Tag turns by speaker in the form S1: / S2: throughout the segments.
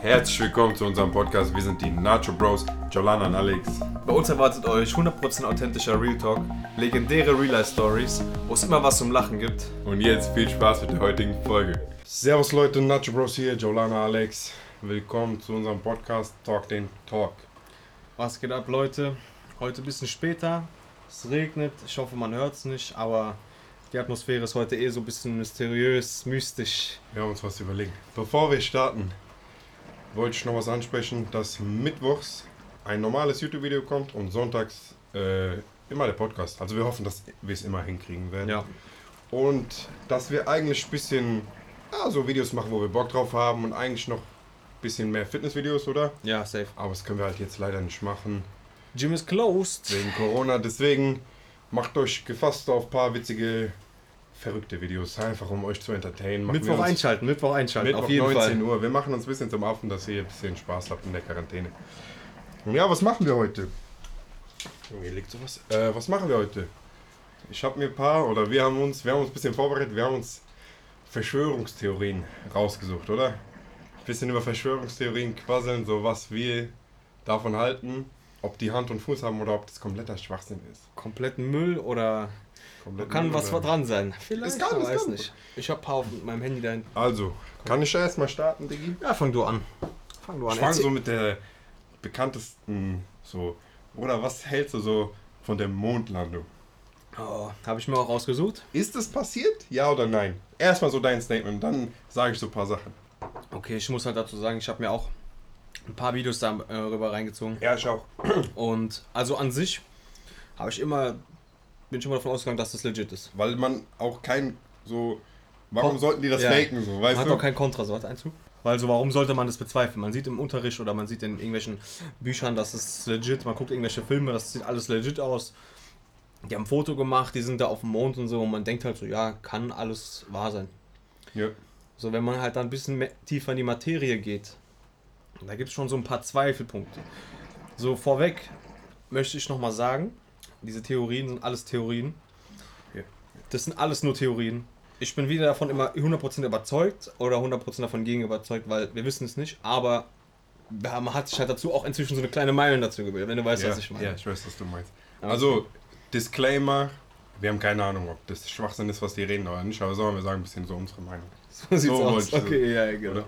S1: Herzlich willkommen zu unserem Podcast. Wir sind die Nacho Bros, Jolana und Alex.
S2: Bei uns erwartet euch 100% authentischer Real Talk, legendäre Real Life Stories, wo es immer was zum Lachen gibt.
S1: Und jetzt viel Spaß mit der heutigen Folge. Servus Leute, Nacho Bros hier, Jolana, Alex. Willkommen zu unserem Podcast Talk den Talk.
S2: Was geht ab, Leute? Heute ein bisschen später. Es regnet. Ich hoffe, man hört es nicht, aber die Atmosphäre ist heute eh so ein bisschen mysteriös, mystisch.
S1: Wir haben uns was überlegt. Bevor wir starten, wollte ich noch was ansprechen, dass mittwochs ein normales YouTube-Video kommt und sonntags äh, immer der Podcast. Also wir hoffen, dass wir es immer hinkriegen werden.
S2: Ja.
S1: Und dass wir eigentlich ein bisschen ja, so Videos machen, wo wir Bock drauf haben und eigentlich noch ein bisschen mehr Fitnessvideos, oder?
S2: Ja, safe.
S1: Aber das können wir halt jetzt leider nicht machen
S2: Gym is closed.
S1: wegen Corona. Deswegen macht euch gefasst auf ein paar witzige, verrückte Videos, einfach um euch zu entertainen. Machen
S2: Mittwoch einschalten, Mittwoch einschalten,
S1: Mittwoch
S2: auf jeden
S1: 19
S2: Fall.
S1: Uhr. Wir machen uns ein bisschen zum Affen, dass ihr ein bisschen Spaß habt in der Quarantäne. Ja, was machen wir heute? Hier liegt sowas. Äh, was machen wir heute? Ich habe mir ein paar, oder wir haben uns, wir haben uns ein bisschen vorbereitet, wir haben uns Verschwörungstheorien rausgesucht, oder? Ein bisschen über Verschwörungstheorien quasseln, so was wir davon halten, ob die Hand und Fuß haben oder ob das kompletter Schwachsinn ist.
S2: Kompletten Müll oder
S1: Komplett
S2: kann was
S1: oder-
S2: dran sein. Vielleicht,
S1: Es kann,
S2: ich
S1: es
S2: weiß
S1: kann.
S2: nicht. Ich hab ein paar auf meinem Handy dahin.
S1: Also, kann ich erstmal starten, Diggi?
S2: Ja, fang du an. Fang du an.
S1: Ich fange
S2: Erzähl-
S1: so mit der bekanntesten so. Oder was hältst du so von der Mondlandung?
S2: Oh, habe ich mir auch rausgesucht.
S1: Ist es passiert? Ja oder nein? Erstmal so dein Statement, dann sage ich so ein paar Sachen.
S2: Okay, ich muss halt dazu sagen, ich habe mir auch ein paar Videos darüber reingezogen.
S1: Ja, ich auch.
S2: Und also an sich habe ich immer, bin ich immer davon ausgegangen, dass das legit ist.
S1: Weil man auch kein so. Warum
S2: Kon-
S1: sollten die das
S2: Ja.
S1: faken so?
S2: Man
S1: Weißt
S2: hat
S1: du?
S2: auch kein Kontra, so was Einzug. Weil so, warum sollte man das bezweifeln? Man sieht im Unterricht oder man sieht in irgendwelchen Büchern, das ist legit. Man guckt irgendwelche Filme, das sieht alles legit aus. Die haben ein Foto gemacht, die sind da auf dem Mond und so. Und man denkt halt so, ja, kann alles wahr sein.
S1: ja.
S2: So, wenn man halt dann ein bisschen mehr, tiefer in die Materie geht, da gibt es schon so ein paar Zweifelpunkte. So, vorweg möchte ich nochmal sagen, diese Theorien sind alles Theorien. Das sind alles nur Theorien. Ich bin weder davon immer 100% überzeugt oder 100% davon gegen überzeugt, weil wir wissen es nicht, aber man hat sich halt dazu auch inzwischen so eine kleine Meinung dazu gebildet, wenn du weißt,
S1: ja,
S2: was ich meine.
S1: ja, ich weiß, was du meinst.
S2: Okay.
S1: Also, Disclaimer: Wir haben keine Ahnung, ob das Schwachsinn ist, was die reden oder nicht, aber sollen wir sagen, ein bisschen so unsere Meinung.
S2: so sieht's
S1: so
S2: aus.
S1: ich so-
S2: Okay, ja, genau.
S1: Oder?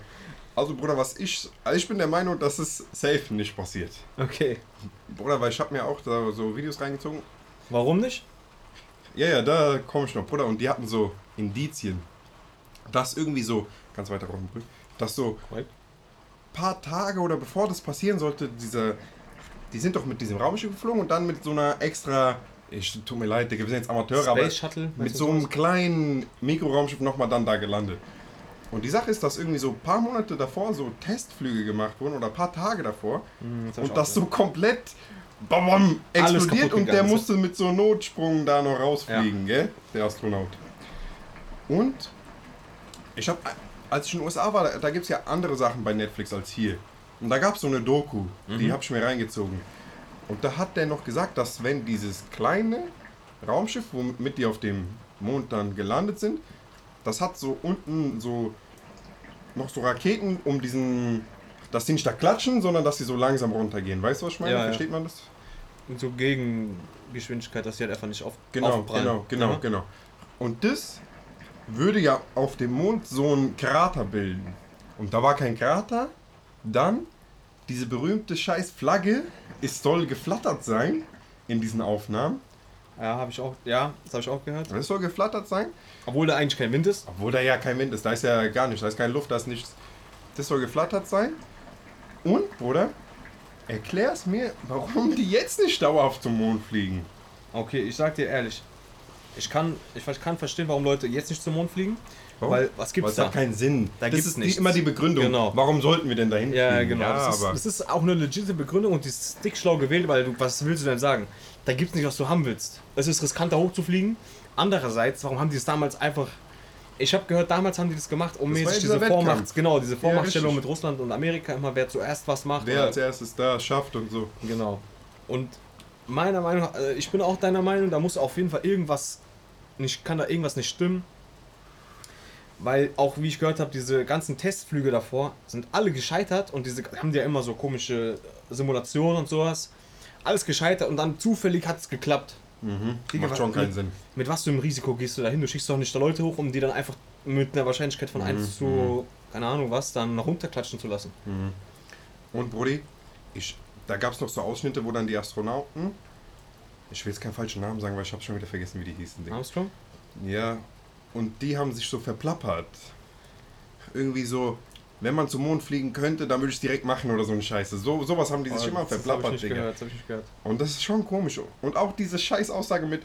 S1: Also, Bruder, was ich. Also ich bin der Meinung, dass es safe nicht passiert.
S2: Okay.
S1: Bruder, weil ich habe mir auch da so Videos reingezogen.
S2: Warum nicht?
S1: Ja, ja, da komme ich noch, Bruder. Und die hatten so Indizien, dass irgendwie so, ganz weiter runter, dass so
S2: Right.
S1: paar Tage oder bevor das passieren sollte, diese, die sind doch mit diesem Raumschiff geflogen und dann mit so einer extra, ich tut mir leid, Digga, wir sind jetzt Amateure, aber
S2: Space Shuttle?
S1: mit so einem
S2: sowas?
S1: kleinen Mikroraumschiff nochmal dann da gelandet. Und die Sache ist, dass irgendwie so ein paar Monate davor so Testflüge gemacht wurden oder ein paar Tage davor
S2: Hm, das
S1: und das so komplett bam, bam, explodiert und der musste mit so Notsprung da noch rausfliegen, gell? Der Astronaut. Und ich habe, als ich in den USA war, da, da gibt es ja andere Sachen bei Netflix als hier. Und da gab es so eine Doku, die
S2: Mhm.
S1: habe ich mir reingezogen. Und da hat der noch gesagt, dass wenn dieses kleine Raumschiff, womit die auf dem Mond dann gelandet sind, das hat so unten so noch so Raketen um diesen, dass die nicht da klatschen, sondern dass sie so langsam runtergehen. Weißt du, was ich meine?
S2: Ja, ja.
S1: Versteht man das?
S2: Und so Gegengeschwindigkeit, dass sie halt einfach nicht auf,
S1: Genau,
S2: aufprallen.
S1: genau, genau,
S2: Ja.
S1: genau. Und das würde ja auf dem Mond so einen Krater bilden. Und da war kein Krater. Dann diese berühmte scheiß Flagge, es soll geflattert sein in diesen Aufnahmen.
S2: Ja, habe ich auch, ja, das habe ich auch gehört.
S1: Es soll geflattert sein.
S2: Obwohl da eigentlich kein Wind ist.
S1: Obwohl da ja kein Wind ist, da ist ja gar nichts, da ist keine Luft, da ist nichts. Das soll geflattert sein. Und, Bruder, erklär's mir, warum die jetzt nicht dauerhaft zum Mond fliegen.
S2: Okay, ich sag dir ehrlich, ich kann, ich kann verstehen, warum Leute jetzt nicht zum Mond fliegen. Weil, was gibt's
S1: es
S2: da?
S1: hat keinen Sinn.
S2: Da
S1: das ist die,
S2: nichts.
S1: immer die Begründung.
S2: Genau.
S1: Warum sollten wir denn dahin
S2: Ja,
S1: fliegen?
S2: genau.
S1: Ja,
S2: das, ist, das ist auch eine legitime Begründung und die ist dickschlau gewählt, weil du, was willst du denn sagen? Da gibt's nicht, was du haben willst. Es ist riskanter hochzufliegen. Andererseits, warum haben die es damals einfach. Ich habe gehört, damals haben die das gemacht, um
S1: Das
S2: mäßig
S1: ja
S2: diese Vormacht, genau, diese Vormachtstellung
S1: richtig.
S2: mit Russland und Amerika, immer wer zuerst was macht.
S1: wer als erstes da schafft und so.
S2: Genau. Und meiner Meinung nach, äh, ich bin auch deiner Meinung, da muss auf jeden Fall irgendwas nicht, kann da irgendwas nicht stimmen. Weil auch, wie ich gehört habe, diese ganzen Testflüge davor sind alle gescheitert und diese haben ja immer so komische Simulationen und sowas. Alles gescheitert und dann zufällig hat es geklappt. Digga,
S1: Macht schon keinen
S2: mit,
S1: Sinn.
S2: Mit was für einem Risiko gehst du da hin? Du schickst doch nicht da Leute hoch, um die dann einfach mit einer Wahrscheinlichkeit von 1 zu, keine Ahnung was, dann noch runterklatschen zu lassen.
S1: Und Brudi, ich, da gab es noch so Ausschnitte, wo dann die Astronauten, ich will jetzt keinen falschen Namen sagen, weil ich habe schon wieder vergessen, wie die hießen. Digga.
S2: Armstrong?
S1: Ja, und die haben sich so verplappert. Irgendwie so, wenn man zum Mond fliegen könnte, dann würde ich es direkt machen oder so eine Scheiße. So, sowas haben die sich immer
S2: Oh, das hab ich
S1: verplappert,
S2: nicht
S1: Digga.
S2: gehört, das hab ich nicht gehört.
S1: Und das ist schon komisch. Und auch diese scheiß Aussage mit,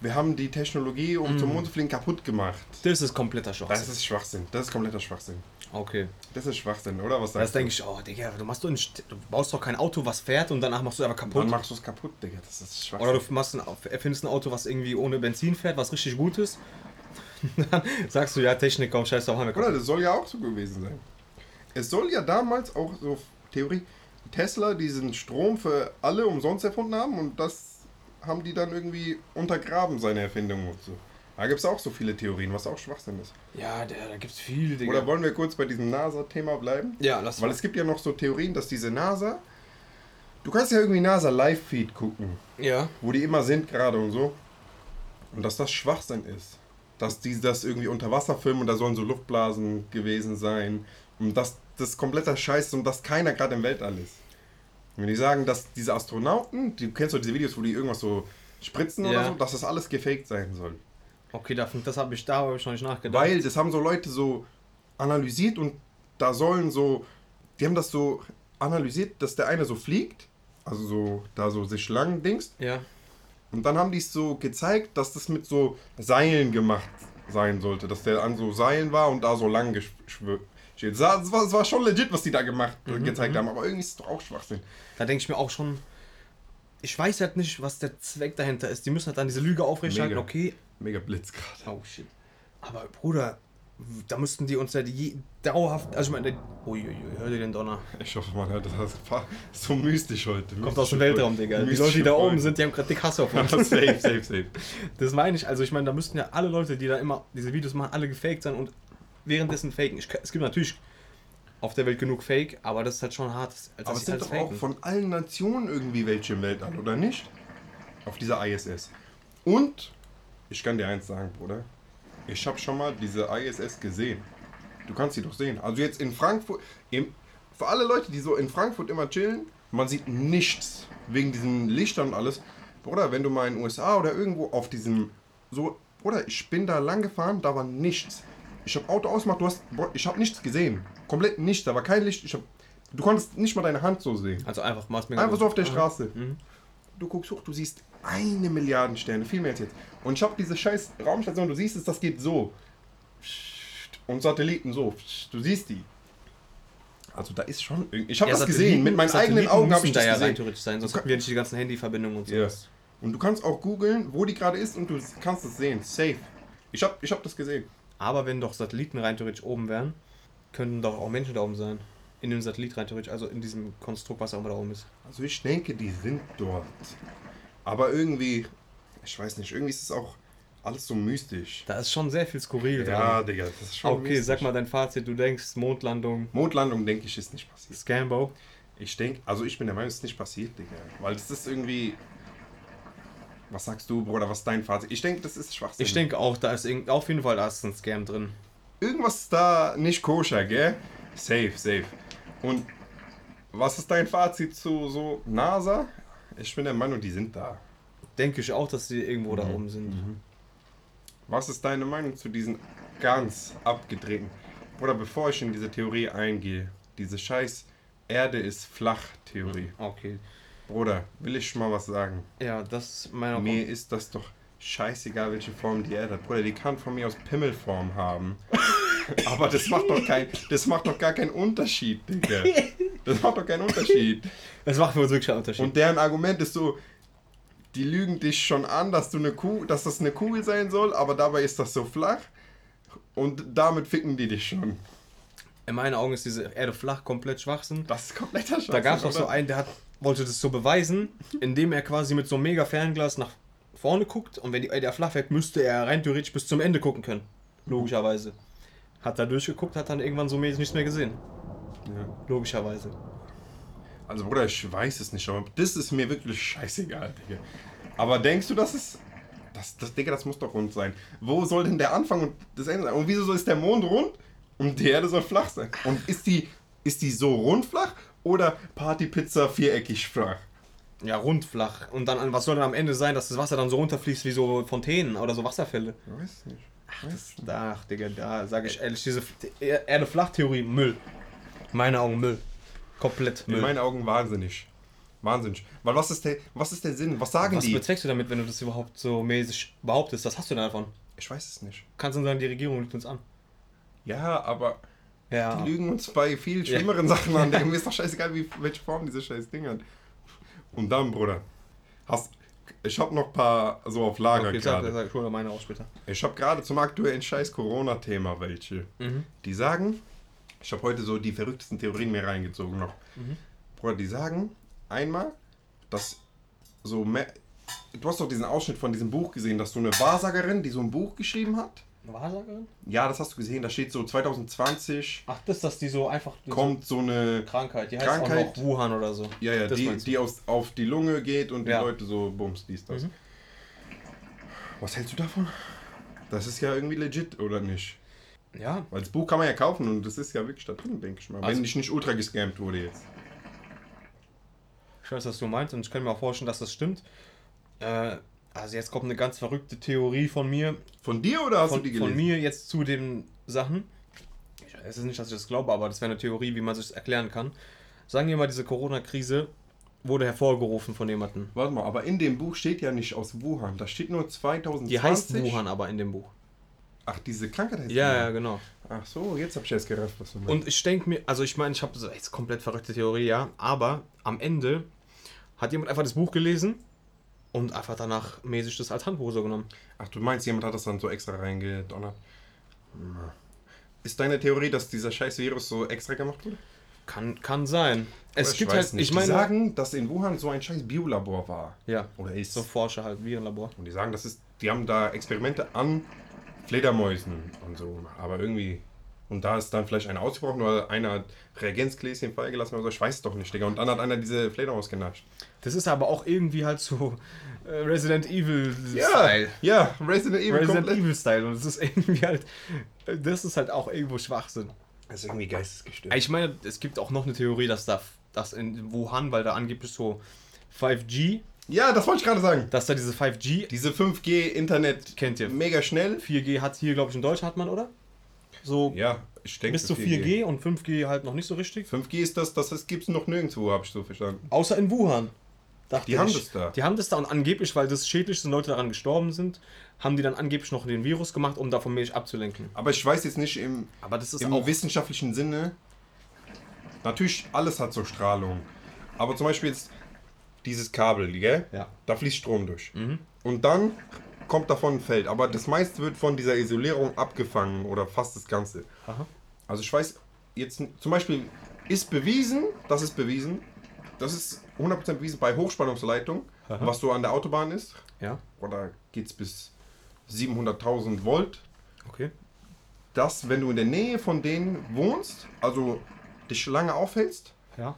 S1: wir haben die Technologie, um
S2: Mhm.
S1: zum Mond zu fliegen, kaputt gemacht.
S2: Das ist kompletter Schwachsinn.
S1: Das ist Schwachsinn. Das ist kompletter Schwachsinn.
S2: okay.
S1: Das ist Schwachsinn, oder? Was
S2: Das
S1: sagst du?
S2: denke ich, oh Digga, du machst nicht, du baust doch kein Auto, was fährt und danach machst du einfach
S1: Dann
S2: kaputt.
S1: machst du es kaputt, Digga. Das ist Schwachsinn.
S2: Oder du machst ein, erfindest ein Auto, was irgendwie ohne Benzin fährt, was richtig gut ist. Dann sagst du, ja, Technik, komm, scheiß drauf, haben wir
S1: Oder
S2: kaputt.
S1: das soll ja auch so gewesen sein. Es soll ja damals auch so Theorie, Tesla diesen Strom für alle umsonst erfunden haben und das haben die dann irgendwie untergraben, seine Erfindung und so. Da gibt es auch so viele Theorien, was auch Schwachsinn ist.
S2: Ja, der, da gibt's viel, Digga.
S1: Oder wollen wir kurz bei diesem NASA-Thema bleiben?
S2: ja, lass
S1: Weil
S2: mal.
S1: es gibt ja noch so Theorien, dass diese NASA. Du kannst ja irgendwie NASA Live-Feed gucken,
S2: Ja.
S1: wo die immer sind gerade und so. Und dass das Schwachsinn ist. Dass die das irgendwie unter Wasser filmen und da sollen so Luftblasen gewesen sein. Und dass das kompletter Scheiß und dass keiner gerade im Weltall ist. Und wenn die sagen, dass diese Astronauten, du kennst doch diese Videos, wo die irgendwas so spritzen oder
S2: Ja.
S1: so, dass das alles gefaked sein soll.
S2: Okay, da- das habe ich, da habe ich noch nicht nachgedacht.
S1: Weil das haben so Leute so analysiert und da sollen so, die haben das so analysiert, dass der eine so fliegt, also so, da so sich lang dingst.
S2: Ja.
S1: Und dann haben die es so gezeigt, dass das mit so Seilen gemacht sein sollte, dass der an so Seilen war und da so lang Das war, war- schon legit, was die da gemacht, gezeigt haben, aber irgendwie ist es doch auch Schwachsinn.
S2: Da denke ich mir auch schon, ich weiß halt nicht, was der Zweck dahinter ist. Die müssen halt dann diese Lüge aufrechterhalten,
S1: Mega.
S2: okay.
S1: Mega Blitz gerade.
S2: Oh shit. Aber Bruder, da müssten die uns ja die dauerhaft, also ich meine, uiuiui, hör dir den Donner.
S1: Ich hoffe, man hört das. Das war so mystisch heute.
S2: Kommt aus dem Weltraum, Digga. Die Leute, die da oben sind, die haben gerade dick Hass auf uns.
S1: safe, safe, safe.
S2: Das meine ich, also ich meine, da müssten ja alle Leute, die da immer diese Videos machen, alle gefaked sein und währenddessen faken. Ich, es gibt natürlich auf der Welt genug Fake, aber das ist halt schon hart, als
S1: Aber es sind doch auch
S2: faken.
S1: von allen Nationen irgendwie welche im Weltall, oder nicht? Auf dieser ISS. Und, ich kann dir eins sagen, Bruder. Ich habe schon mal diese ISS gesehen. Du kannst sie doch sehen. Also jetzt in Frankfurt, im, für alle Leute, die so in Frankfurt immer chillen, man sieht nichts wegen diesen Lichtern und alles. Bruder, wenn du mal in den USA oder irgendwo auf diesem, so, Bruder, ich bin da lang gefahren, da war nichts. Ich habe Auto ausgemacht, du hast, ich habe nichts gesehen. Komplett nichts, da war kein Licht. Ich hab, du konntest nicht mal deine Hand so sehen.
S2: Also einfach mir
S1: Einfach so auf der
S2: Aha.
S1: Straße.
S2: Mhm.
S1: Du guckst hoch, du siehst eine Milliarde Sterne, viel mehr als jetzt. Und ich habe diese scheiß Raumstation, du siehst es, das geht so. Und Satelliten so. Du siehst die. Also da ist schon. irg- Ich habe
S2: Ja,
S1: das
S2: Satelliten-
S1: gesehen, mit meinen eigenen
S2: Satelliten
S1: Augen habe ich
S2: da
S1: das
S2: ja rein
S1: gesehen.
S2: theoretisch sein, sonst hätten wir nicht die ganzen Handyverbindungen und so.
S1: Ja. Und du kannst auch googeln, wo die gerade ist und du kannst es sehen. Safe. Ich habe ich hab das gesehen.
S2: Aber wenn doch Satelliten rein theoretisch oben wären, könnten doch auch Menschen da oben sein. In dem Satellit rein theoretisch, also in diesem Konstrukt, was auch immer da oben ist.
S1: Also ich denke, die sind dort. Aber irgendwie, ich weiß nicht, irgendwie ist es auch alles so mystisch.
S2: Da ist schon sehr viel skurril
S1: Ja,
S2: dran.
S1: Digga, das ist schon
S2: Okay,
S1: mystisch.
S2: sag mal dein Fazit. Du denkst, Mondlandung,
S1: Mondlandung, denke ich, ist nicht passiert.
S2: Scambo.
S1: Ich denke, also ich bin der Meinung, es ist nicht passiert, Digga. Weil das ist irgendwie. Was sagst du, Bruder? Was ist dein Fazit? Ich denke, das ist Schwachsinn.
S2: Ich denke auch, da ist irgend- auf jeden Fall da ist ein Scam drin.
S1: Irgendwas ist da nicht koscher, gell? Safe, safe. Und was ist dein Fazit zu so NASA? Ich bin der Meinung, die sind da.
S2: Denke ich auch, dass die irgendwo da
S1: Mhm.
S2: oben sind.
S1: Was ist deine Meinung zu diesen ganz abgedrehten? Oder bevor ich in diese Theorie eingehe, diese scheiß Erde ist flach Theorie.
S2: Okay.
S1: Bruder, will ich mal was sagen?
S2: Ja, das ist meiner
S1: Mir ist das doch scheißegal, welche Form die Erde hat. Bruder, die kann von mir aus Pimmelform haben. Aber das macht doch kein, das macht doch gar keinen Unterschied, Digga. Das macht doch keinen Unterschied.
S2: Das macht für uns wirklich einen Unterschied.
S1: Und deren Argument ist so, die lügen dich schon an, dass du eine Kuh, dass das eine Kugel sein soll, aber dabei ist das so flach. Und damit ficken die dich schon.
S2: In meinen Augen ist diese Erde flach, komplett Schwachsinn.
S1: Das ist kompletter Scheiß.
S2: Da gab es auch so einen, der hat, wollte das so beweisen, indem er quasi mit so einem mega Fernglas nach vorne guckt und wenn die Erde flach wird, müsste er rein theoretisch bis zum Ende gucken können. Logischerweise. Hat da durchgeguckt, hat dann irgendwann so mäßig nichts mehr gesehen.
S1: Ja.
S2: Logischerweise.
S1: Also Bruder, ich weiß es nicht, aber das ist mir wirklich scheißegal, Digga. Aber denkst du, dass es... Das, das, Digga, das muss doch rund sein. Wo soll denn der Anfang und das Ende sein? Und wieso ist der Mond rund und die Erde soll flach sein? Und ist die, ist die so rundflach oder Partypizza viereckig flach?
S2: Ja, rundflach. Und dann, was soll dann am Ende sein, dass das Wasser dann so runterfließt wie so Fontänen oder so Wasserfälle?
S1: Ich weiß nicht.
S2: Das, ach, Digga, da sage ich ehrlich, diese Erde-Flach-Theorie, Müll. Meine Augen Müll. Komplett
S1: In
S2: Müll.
S1: meinen Augen wahnsinnig. Wahnsinnig. Weil was ist der, was ist der Sinn? Was sagen
S2: Was
S1: die?
S2: bezweckst du damit, wenn du das überhaupt so mäßig behauptest? Was hast du denn davon?
S1: Ich weiß es nicht.
S2: Kannst du sagen, die Regierung lügt uns an?
S1: Ja, aber
S2: Ja.
S1: die lügen uns bei viel schlimmeren Sachen an. Mir ist doch scheißegal, wie, welche Form diese scheiß Dinger hat. Und dann, Bruder, hast, ich habe noch ein paar so auf Lager
S2: Okay,
S1: gerade.
S2: sag, ich hole meine auch später.
S1: Ich habe gerade zum aktuellen scheiß Corona-Thema welche.
S2: Mhm.
S1: Die sagen, ich habe heute so die verrücktesten Theorien mir reingezogen noch.
S2: Mhm.
S1: Bruder, die sagen einmal, dass so mehr, Du hast doch diesen Ausschnitt von diesem Buch gesehen, dass so eine Wahrsagerin, die so ein Buch geschrieben hat.
S2: Wahrsagerin?
S1: Ja, das hast du gesehen. Da steht so 2020
S2: Ach, das, dass die so einfach.
S1: kommt so eine,
S2: Krankheit. Die heißt
S1: Krankheit.
S2: auch Wuhan oder so.
S1: ja, ja,
S2: Das
S1: die, die aus, auf die Lunge geht und
S2: Ja.
S1: die Leute so bums, dies, das.
S2: Mhm.
S1: Was hältst du davon? Das ist ja irgendwie legit, oder nicht?
S2: Ja,
S1: Weil das Buch kann man ja kaufen und das ist ja wirklich da drin, denke ich mal.
S2: Also-
S1: wenn ich nicht ultra gescammt wurde jetzt.
S2: ich weiß, was du meinst und ich kann mir auch vorstellen, dass das stimmt. Äh, also jetzt kommt eine ganz verrückte Theorie von mir.
S1: Von dir oder hast
S2: Von,
S1: du die gelesen?
S2: von mir jetzt zu den Sachen. Weiß jetzt nicht, dass ich das glaube, aber das wäre eine Theorie, wie man sich das erklären kann. Sagen wir mal, diese Corona-Krise wurde hervorgerufen von jemandem.
S1: Warte mal, aber in dem Buch steht ja nicht aus Wuhan. Da steht nur 2020.
S2: Die heißt Wuhan aber in dem Buch.
S1: Ach, diese Krankheit heißt
S2: Ja, ja, genau.
S1: Ach so, jetzt hab ich erst gerafft, was du meinst.
S2: Und ich denke mir, also ich meine, ich habe so jetzt komplett verrückte Theorie, ja, aber am Ende hat jemand einfach das Buch gelesen und einfach danach mäßig das als Handbuch so genommen.
S1: Ach, du meinst, jemand hat das dann so extra reingedonnert? Ist deine Theorie, dass dieser scheiß Virus so extra gemacht wurde?
S2: Kann, kann sein. Es
S1: Oder
S2: gibt
S1: weiß
S2: halt,
S1: nicht.
S2: ich meine,
S1: die sagen, dass in Wuhan so ein scheiß Biolabor war.
S2: ja,
S1: Oder ist.
S2: so Forscher halt, Virenlabor.
S1: Und die sagen, das ist, die haben da Experimente an Fledermäusen und so. Aber irgendwie. Und da ist dann vielleicht einer ausgebrochen oder einer hat Reagenzgläschen freigelassen oder so. Ich weiß es doch nicht, Digga. Und dann hat einer diese Fledermaus genascht.
S2: Das ist aber auch irgendwie halt so äh, Resident Evil
S1: Ja,
S2: Style.
S1: ja, Resident Evil
S2: Resident
S1: komplett.
S2: Evil Style und es ist irgendwie halt, das ist halt auch irgendwo Schwachsinn.
S1: Das ist irgendwie geistesgestört.
S2: Ich meine, es gibt auch noch eine Theorie, dass da, dass in Wuhan, weil da angeblich so 5G,
S1: Ja, das wollte ich gerade sagen.
S2: dass da diese 5G,
S1: Diese 5G-Internet
S2: kennt ihr,
S1: mega schnell.
S2: 4G hat hier, glaube ich, in Deutschland hat man, oder? So
S1: Ja, ich denke
S2: bis zu 4G und 5G halt noch nicht so richtig.
S1: 5G ist das, das gibt es noch nirgendwo, habe ich so verstanden.
S2: Außer in Wuhan. Dachte
S1: Die haben
S2: ich.
S1: das da.
S2: Die haben das da und angeblich, weil das schädlich sind, Leute daran gestorben sind, haben die dann angeblich noch den Virus gemacht, um davon Milch abzulenken.
S1: Aber ich weiß jetzt nicht im,
S2: Aber das ist
S1: im
S2: auch.
S1: wissenschaftlichen Sinne. Natürlich, alles hat so Strahlung. Aber zum Beispiel jetzt dieses Kabel, gell?
S2: Ja.
S1: Da fließt Strom durch.
S2: Mhm.
S1: Und dann kommt davon ein Feld. Aber das meiste wird von dieser Isolierung abgefangen oder fast das Ganze.
S2: Aha.
S1: Also ich weiß jetzt zum Beispiel ist bewiesen, das ist bewiesen, das ist 100% bewiesen bei Hochspannungsleitung,
S2: Aha.
S1: was so an der Autobahn ist.
S2: Ja,
S1: Oder geht's bis 700.000 Volt.
S2: okay.
S1: Dass wenn du in der Nähe von denen wohnst, also dich lange aufhältst,
S2: Ja.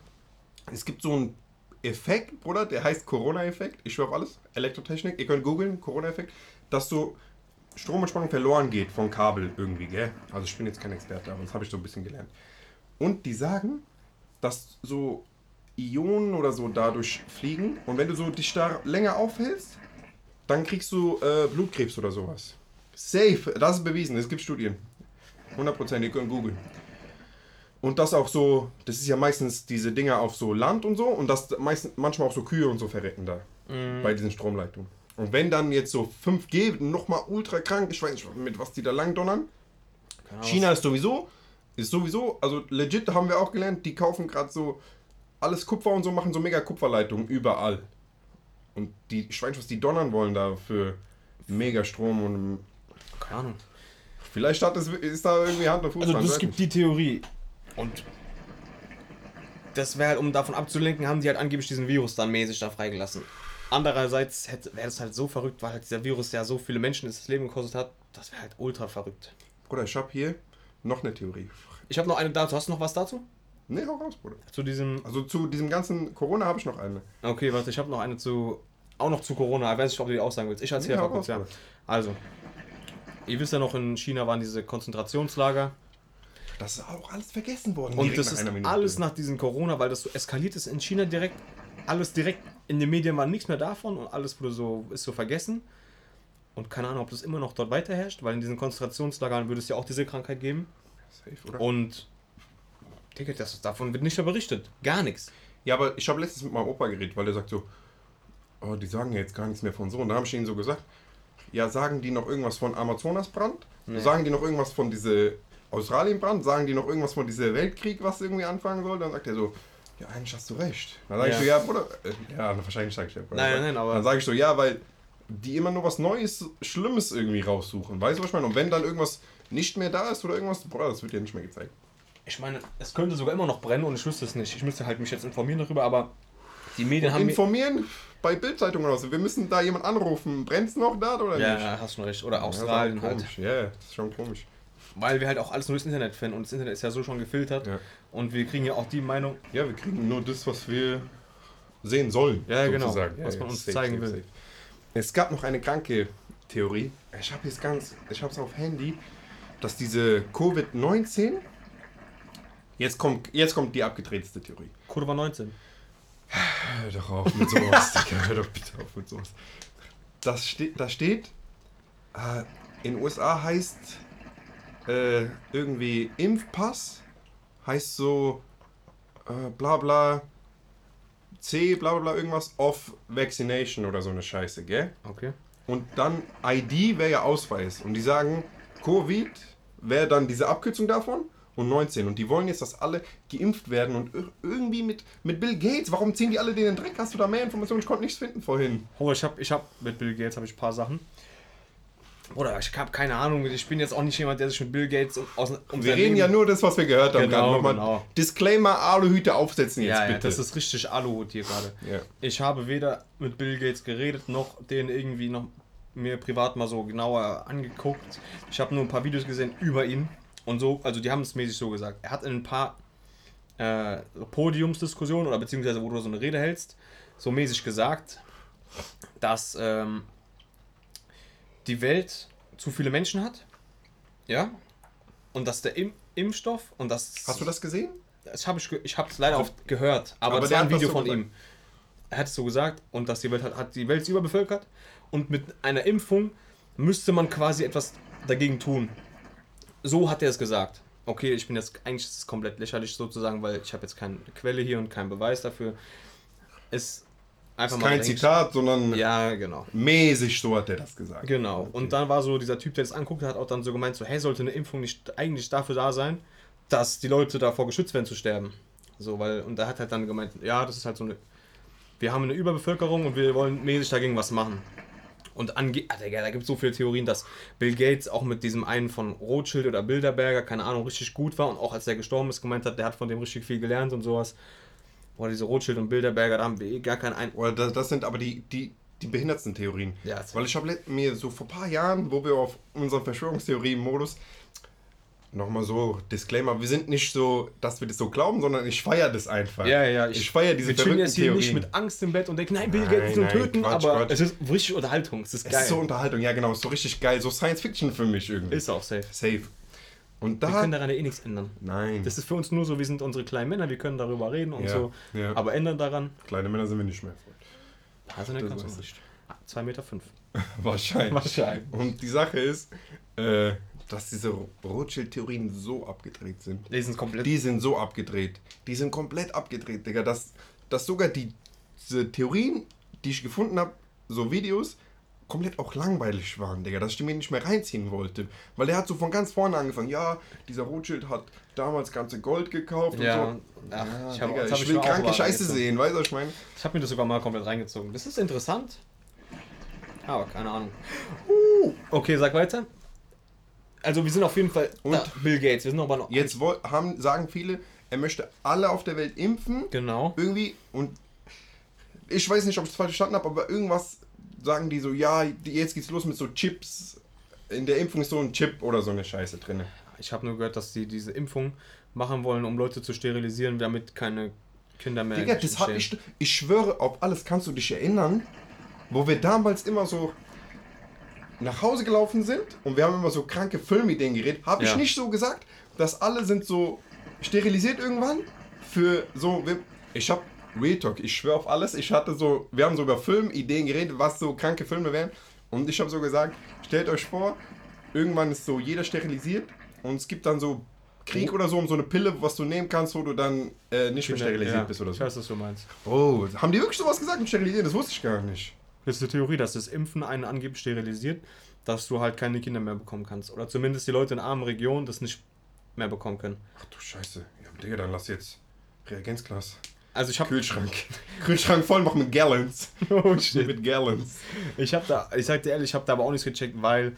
S1: es gibt so einen Effekt, Bruder, der heißt Corona-Effekt. Ich schwöre auf alles. Elektrotechnik. Ihr könnt googeln, Corona-Effekt. Dass so Strom und Spannung verloren geht von Kabel irgendwie, gell? Also ich bin jetzt kein Experte, aber das habe ich so ein bisschen gelernt. Und die sagen, dass so Ionen oder so dadurch fliegen. Und wenn du so dich da länger aufhältst, dann kriegst du äh, Blutkrebs oder sowas. Safe, das ist bewiesen, es gibt Studien. 100%, ihr könnt googeln. Und das auch so, das ist ja meistens diese Dinger auf so Land und so und das meistens, manchmal auch so Kühe und so verrecken da bei diesen Stromleitungen. Und wenn dann jetzt so 5G nochmal ultra krank, ich weiß nicht, mit was die da lang donnern. China ist sowieso, ist sowieso, also legit haben wir auch gelernt, die kaufen gerade so alles Kupfer und so, machen so mega Kupferleitungen überall. Und die, ich weiß nicht, was die donnern wollen da für Megastrom und
S2: Keine Ahnung.
S1: vielleicht hat das, ist da irgendwie Hand und Fuß
S2: Also
S1: weiß
S2: gibt die Theorie. Und das wäre halt, um davon abzulenken, haben die halt angeblich diesen Virus dann mäßig da freigelassen. Andererseits wäre das halt so verrückt, weil halt dieser Virus ja so viele Menschen das Leben gekostet hat. Das wäre halt ultra verrückt.
S1: Bruder, ich habe hier noch eine Theorie.
S2: Ich habe noch eine dazu. Hast du noch was dazu?
S1: Nee, hau raus, Bruder.
S2: Zu diesem.
S1: Also zu diesem ganzen Corona habe ich noch eine.
S2: Okay, warte, ich habe noch eine zu. Auch noch zu Corona. Ich weiß nicht, ob du die auch sagen willst. Ich erzähle
S1: Nee,
S2: kurz, ja.
S1: Bruder.
S2: Also. Ihr wisst ja noch, in China waren diese Konzentrationslager.
S1: Das ist auch alles vergessen worden.
S2: Und das
S1: nach
S2: ist
S1: Minute.
S2: alles nach diesem Corona, weil das so eskaliert ist in China direkt. Alles direkt in den Medien war nichts mehr davon und alles wurde so, ist so vergessen. Und keine Ahnung, ob das immer noch dort weiter herrscht, weil in diesen Konzentrationslagern würde es ja auch diese Krankheit geben.
S1: Safe, oder?
S2: Und Digga, das, davon wird nicht mehr berichtet. Gar nichts.
S1: Ja, aber ich habe letztens mit meinem Opa geredet, weil er sagt so, oh, die sagen ja jetzt gar nichts mehr von so. Und da habe ich ihnen so gesagt, ja, sagen die noch irgendwas von Amazonasbrand? Sagen die noch irgendwas von diese Australienbrand? Sagen die noch irgendwas von diesem Weltkrieg, was irgendwie anfangen soll? Dann sagt er so, ja, eigentlich hast du recht. Dann sage
S2: Ja.
S1: ich so, ja, Bruder, äh, ja, wahrscheinlich sage ich ja, Bruder.
S2: Nein, nein, aber-
S1: Dann sage ich so, ja, weil die immer nur was Neues, Schlimmes irgendwie raussuchen. Weißt du, was ich meine? Und wenn dann irgendwas nicht mehr da ist oder irgendwas, Bruder, das wird dir nicht mehr gezeigt.
S2: Ich meine, es könnte sogar immer noch brennen und ich wüsste es nicht. Ich müsste halt mich jetzt informieren darüber, aber die Medien haben.
S1: Informieren bei Bildzeitungen oder so. Wir müssen da jemand anrufen. Brennt's noch da oder nicht?
S2: Ja, hast du recht. Oder
S1: Ja,
S2: Australien
S1: das ist
S2: halt.
S1: komisch. Ja, das ist schon komisch.
S2: Weil wir halt auch alles nur das Internet finden und das Internet ist ja so schon gefiltert.
S1: Ja.
S2: Und wir kriegen ja auch die Meinung,
S1: Ja, wir kriegen nur das, was wir sehen sollen.
S2: Ja, genau.
S1: sozusagen.
S2: Was man uns zeigen will.
S1: Es gab noch eine kranke Theorie. Ich habe jetzt ganz, ich habe es auf Handy, dass diese Covid-19. Jetzt kommt, jetzt kommt die abgedrehteste Theorie.
S2: Kurva 19.
S1: Hör doch auf mit sowas. Hör doch bitte auf mit sowas. Das steht, da steht, äh, in USA heißt äh, irgendwie Impfpass, heißt so äh, bla bla C, bla bla irgendwas, of vaccination oder so eine Scheiße, gell?
S2: Okay.
S1: Und dann ID wäre ja Ausweis. Und die sagen, Covid wäre dann diese Abkürzung davon und 19. Und die wollen jetzt, dass alle geimpft werden und ir- irgendwie mit, mit Bill Gates. Warum ziehen die alle den Dreck? Hast du da mehr Informationen? Ich konnte nichts finden vorhin.
S2: Oh, ich hab, ich hab mit Bill Gates habe ich ein paar Sachen. Oder ich habe keine Ahnung. Ich bin jetzt auch nicht jemand, der sich mit Bill Gates aus, um
S1: Wir reden
S2: Leben-
S1: ja nur das, was wir gehört haben.
S2: Genau.
S1: Nochmal
S2: genau.
S1: Disclaimer, Aluhüte aufsetzen jetzt
S2: Ja, ja,
S1: bitte.
S2: das ist richtig Aluhut hier gerade.
S1: Ja.
S2: Ich habe weder mit Bill Gates geredet, noch den irgendwie noch mir privat mal so genauer angeguckt. Ich habe nur ein paar Videos gesehen über ihn und so, also die haben es mäßig so gesagt. Er hat in ein paar äh, Podiumsdiskussionen oder beziehungsweise wo du so eine Rede hältst, so mäßig gesagt, dass ähm, die Welt zu viele Menschen hat, ja, und dass der Im Impfstoff und das
S1: Hast du das gesehen?
S2: das habe ich, ich habe es leider oft gehört, aber,
S1: Aber
S2: das war ein Video von
S1: gesagt.
S2: ihm. Er hat es so gesagt und dass die Welt hat, hat die Welt überbevölkert und mit einer Impfung müsste man quasi etwas dagegen tun. So hat er es gesagt. Okay, ich bin jetzt eigentlich ist es komplett lächerlich sozusagen, weil ich habe jetzt keine Quelle hier und keinen Beweis dafür. Ist einfach
S1: ist kein
S2: dahingestellt.
S1: Zitat, sondern
S2: Ja, genau.
S1: mäßig so hat er das gesagt.
S2: Genau. Und dann war so dieser Typ, der das anguckt, hat auch dann so gemeint, so, hey, sollte eine Impfung nicht eigentlich dafür da sein, dass die Leute davor geschützt werden zu sterben. So, weil, und er hat halt dann gemeint, ja, das ist halt so eine, wir haben eine Überbevölkerung und wir wollen mäßig dagegen was machen. Und ange da gibt es so viele Theorien, dass Bill Gates auch mit diesem einen von Rothschild oder Bilderberger, keine Ahnung, richtig gut war und auch als der gestorben ist, gemeint hat, der hat von dem richtig viel gelernt und sowas. Oder diese Rothschild und Bilderberger, da haben wir eh gar keinen ein.
S1: Oder das, das sind aber die, die, die behindertsten Theorien.
S2: Ja,
S1: Weil ich habe mir so vor ein paar Jahren, wo wir auf unserem Verschwörungstheorie-Modus, nochmal so, Disclaimer, wir sind nicht so, dass wir das so glauben, sondern ich feiere das einfach.
S2: Ja, ja,
S1: Ich, feiere diese
S2: Wir
S1: verrückten
S2: jetzt hier
S1: Theorien.
S2: nicht mit Angst im Bett und denken, nein, Bill Gates will
S1: nein,
S2: töten,
S1: Quatsch,
S2: aber
S1: Quatsch.
S2: es ist richtig Unterhaltung, es ist
S1: es
S2: geil.
S1: ist so Unterhaltung, ja genau, ist so richtig geil, so Science-Fiction für mich irgendwie.
S2: ist auch safe.
S1: Safe. Und
S2: Wir
S1: da...
S2: können daran ja eh nichts ändern.
S1: Nein,
S2: Das ist für uns nur so, wir sind unsere kleinen Männer, wir können darüber reden und
S1: Ja,
S2: so,
S1: ja.
S2: aber ändern daran,
S1: kleine Männer sind wir nicht mehr.
S2: also ne, du
S1: weiß
S2: nicht. 2,5 Meter. Fünf.
S1: Wahrscheinlich.
S2: Wahrscheinlich.
S1: Und die Sache ist, äh, dass diese Rothschild-Theorien so abgedreht sind.
S2: Lesen es komplett.
S1: Die sind so abgedreht. Die sind komplett abgedreht, Digga. Dass, dass sogar die diese Theorien, die ich gefunden habe, so Videos, komplett auch langweilig waren, Digga. Dass ich die mir nicht mehr reinziehen wollte. Weil der hat so von ganz vorne angefangen. Ja, dieser Rothschild hat damals ganze Gold gekauft
S2: ja,
S1: und so.
S2: ach,
S1: Ja,
S2: ich, hab,
S1: Digga, ich
S2: ich
S1: will
S2: auch
S1: kranke Scheiße sehen, weißt du, was ich meine?
S2: Ich habe mir das sogar mal komplett reingezogen. Das ist interessant. Aber keine Ahnung. Uh, okay, sag weiter. Also wir sind auf jeden Fall
S1: Und?
S2: da, Bill Gates. Wir sind aber noch
S1: Jetzt haben, sagen viele, er möchte alle auf der Welt impfen.
S2: genau.
S1: irgendwie und ich weiß nicht, ob ich es falsch verstanden habe, aber irgendwas sagen die so, ja, die- jetzt geht's los mit so Chips. In der Impfung ist so ein Chip oder so eine Scheiße drin.
S2: Ich habe nur gehört, dass die diese Impfung machen wollen, um Leute zu sterilisieren, damit keine Kinder mehr
S1: Digga, das hab ich, ich schwöre auf alles, kannst du dich erinnern, wo wir damals immer so nach Hause gelaufen sind und wir haben immer so kranke Filmideen geredet, habe ich
S2: Ja.
S1: nicht so gesagt, dass alle sind so sterilisiert irgendwann für so, ich habe Real Talk, ich schwöre auf alles, ich hatte so, wir haben so über Filmideen geredet, was so kranke Filme wären und ich habe so gesagt, stellt euch vor, irgendwann ist so jeder sterilisiert und es gibt dann so Krieg oder so um so eine Pille, was du nehmen kannst, wo du dann äh, nicht mehr sterilisiert
S2: ja,
S1: bist oder
S2: Ich
S1: so.
S2: weiß, was du meinst.
S1: Oh, haben die wirklich sowas gesagt mit Sterilisieren? Das wusste ich gar nicht.
S2: Das ist die Theorie, dass das Impfen einen angeblich sterilisiert, dass du halt keine Kinder mehr bekommen kannst. Oder zumindest die Leute in armen Regionen das nicht mehr bekommen können.
S1: Ach du Scheiße. Ja, Digga, dann lass jetzt Reagenzglas.
S2: Also ich habe
S1: Kühlschrank. Kühlschrank voll machen mit Gallons.
S2: oh, shit.
S1: mit Gallons.
S2: Ich habe da, ich sag dir ehrlich, ich habe da aber auch nichts gecheckt, weil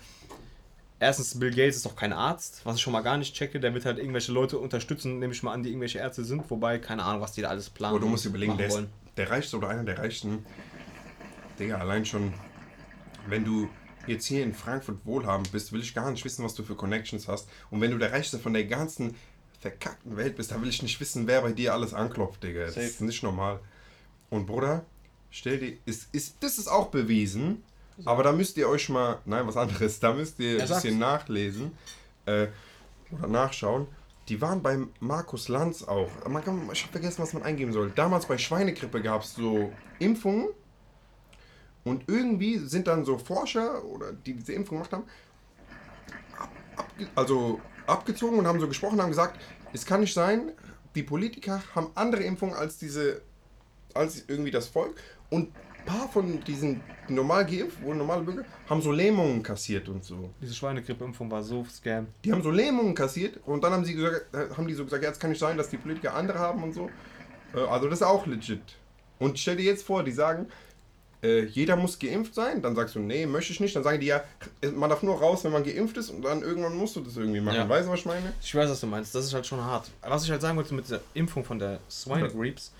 S2: erstens Bill Gates ist doch kein Arzt, was ich schon mal gar nicht checke. Der wird halt irgendwelche Leute unterstützen, nehme ich mal an, die irgendwelche Ärzte sind, wobei keine Ahnung, was die da alles planen.
S1: Aber du musst überlegen, der, ist, der reichste oder einer der reichsten. Digga, allein schon, wenn du jetzt hier in Frankfurt wohlhabend bist, will ich gar nicht wissen, was du für Connections hast. Und wenn du der reichste von der ganzen verkackten Welt bist, dann will ich nicht wissen, wer bei dir alles anklopft, Digga. Das
S2: Safe.
S1: ist nicht normal. Und Bruder, stell dir, ist, ist, das ist auch bewiesen, aber da müsst ihr euch mal, nein, was anderes, da müsst ihr
S2: Er
S1: ein bisschen
S2: sagt's.
S1: nachlesen äh, oder nachschauen. Die waren bei Markus Lanz auch. Man kann, ich habe vergessen, was man eingeben soll. Damals bei Schweinegrippe gab es so Impfungen. Und irgendwie sind dann so Forscher, oder die diese Impfung gemacht haben, ab, abge, also abgezogen und haben so gesprochen, haben gesagt, es kann nicht sein, die Politiker haben andere Impfungen als diese, als irgendwie das Volk. Und ein paar von diesen normal geimpft, wohl normale Bürger, haben so Lähmungen kassiert und so.
S2: Diese Schweinegrippeimpfung war so scam.
S1: Die haben so Lähmungen kassiert und dann haben sie gesagt, äh, haben die so gesagt, ja, es kann nicht sein, dass die Politiker andere haben und so. Äh, Also das ist auch legit. Und stell dir jetzt vor, die sagen, äh, jeder muss geimpft sein. Dann sagst du, nee, möchte ich nicht. Dann sagen die ja, man darf nur raus, wenn man geimpft ist und dann irgendwann musst du das irgendwie machen.
S2: Ja.
S1: Weißt du, was ich meine?
S2: Ich weiß, was du meinst. Das ist halt schon hart. Was ich halt sagen wollte mit der Impfung von der Schweinegrips,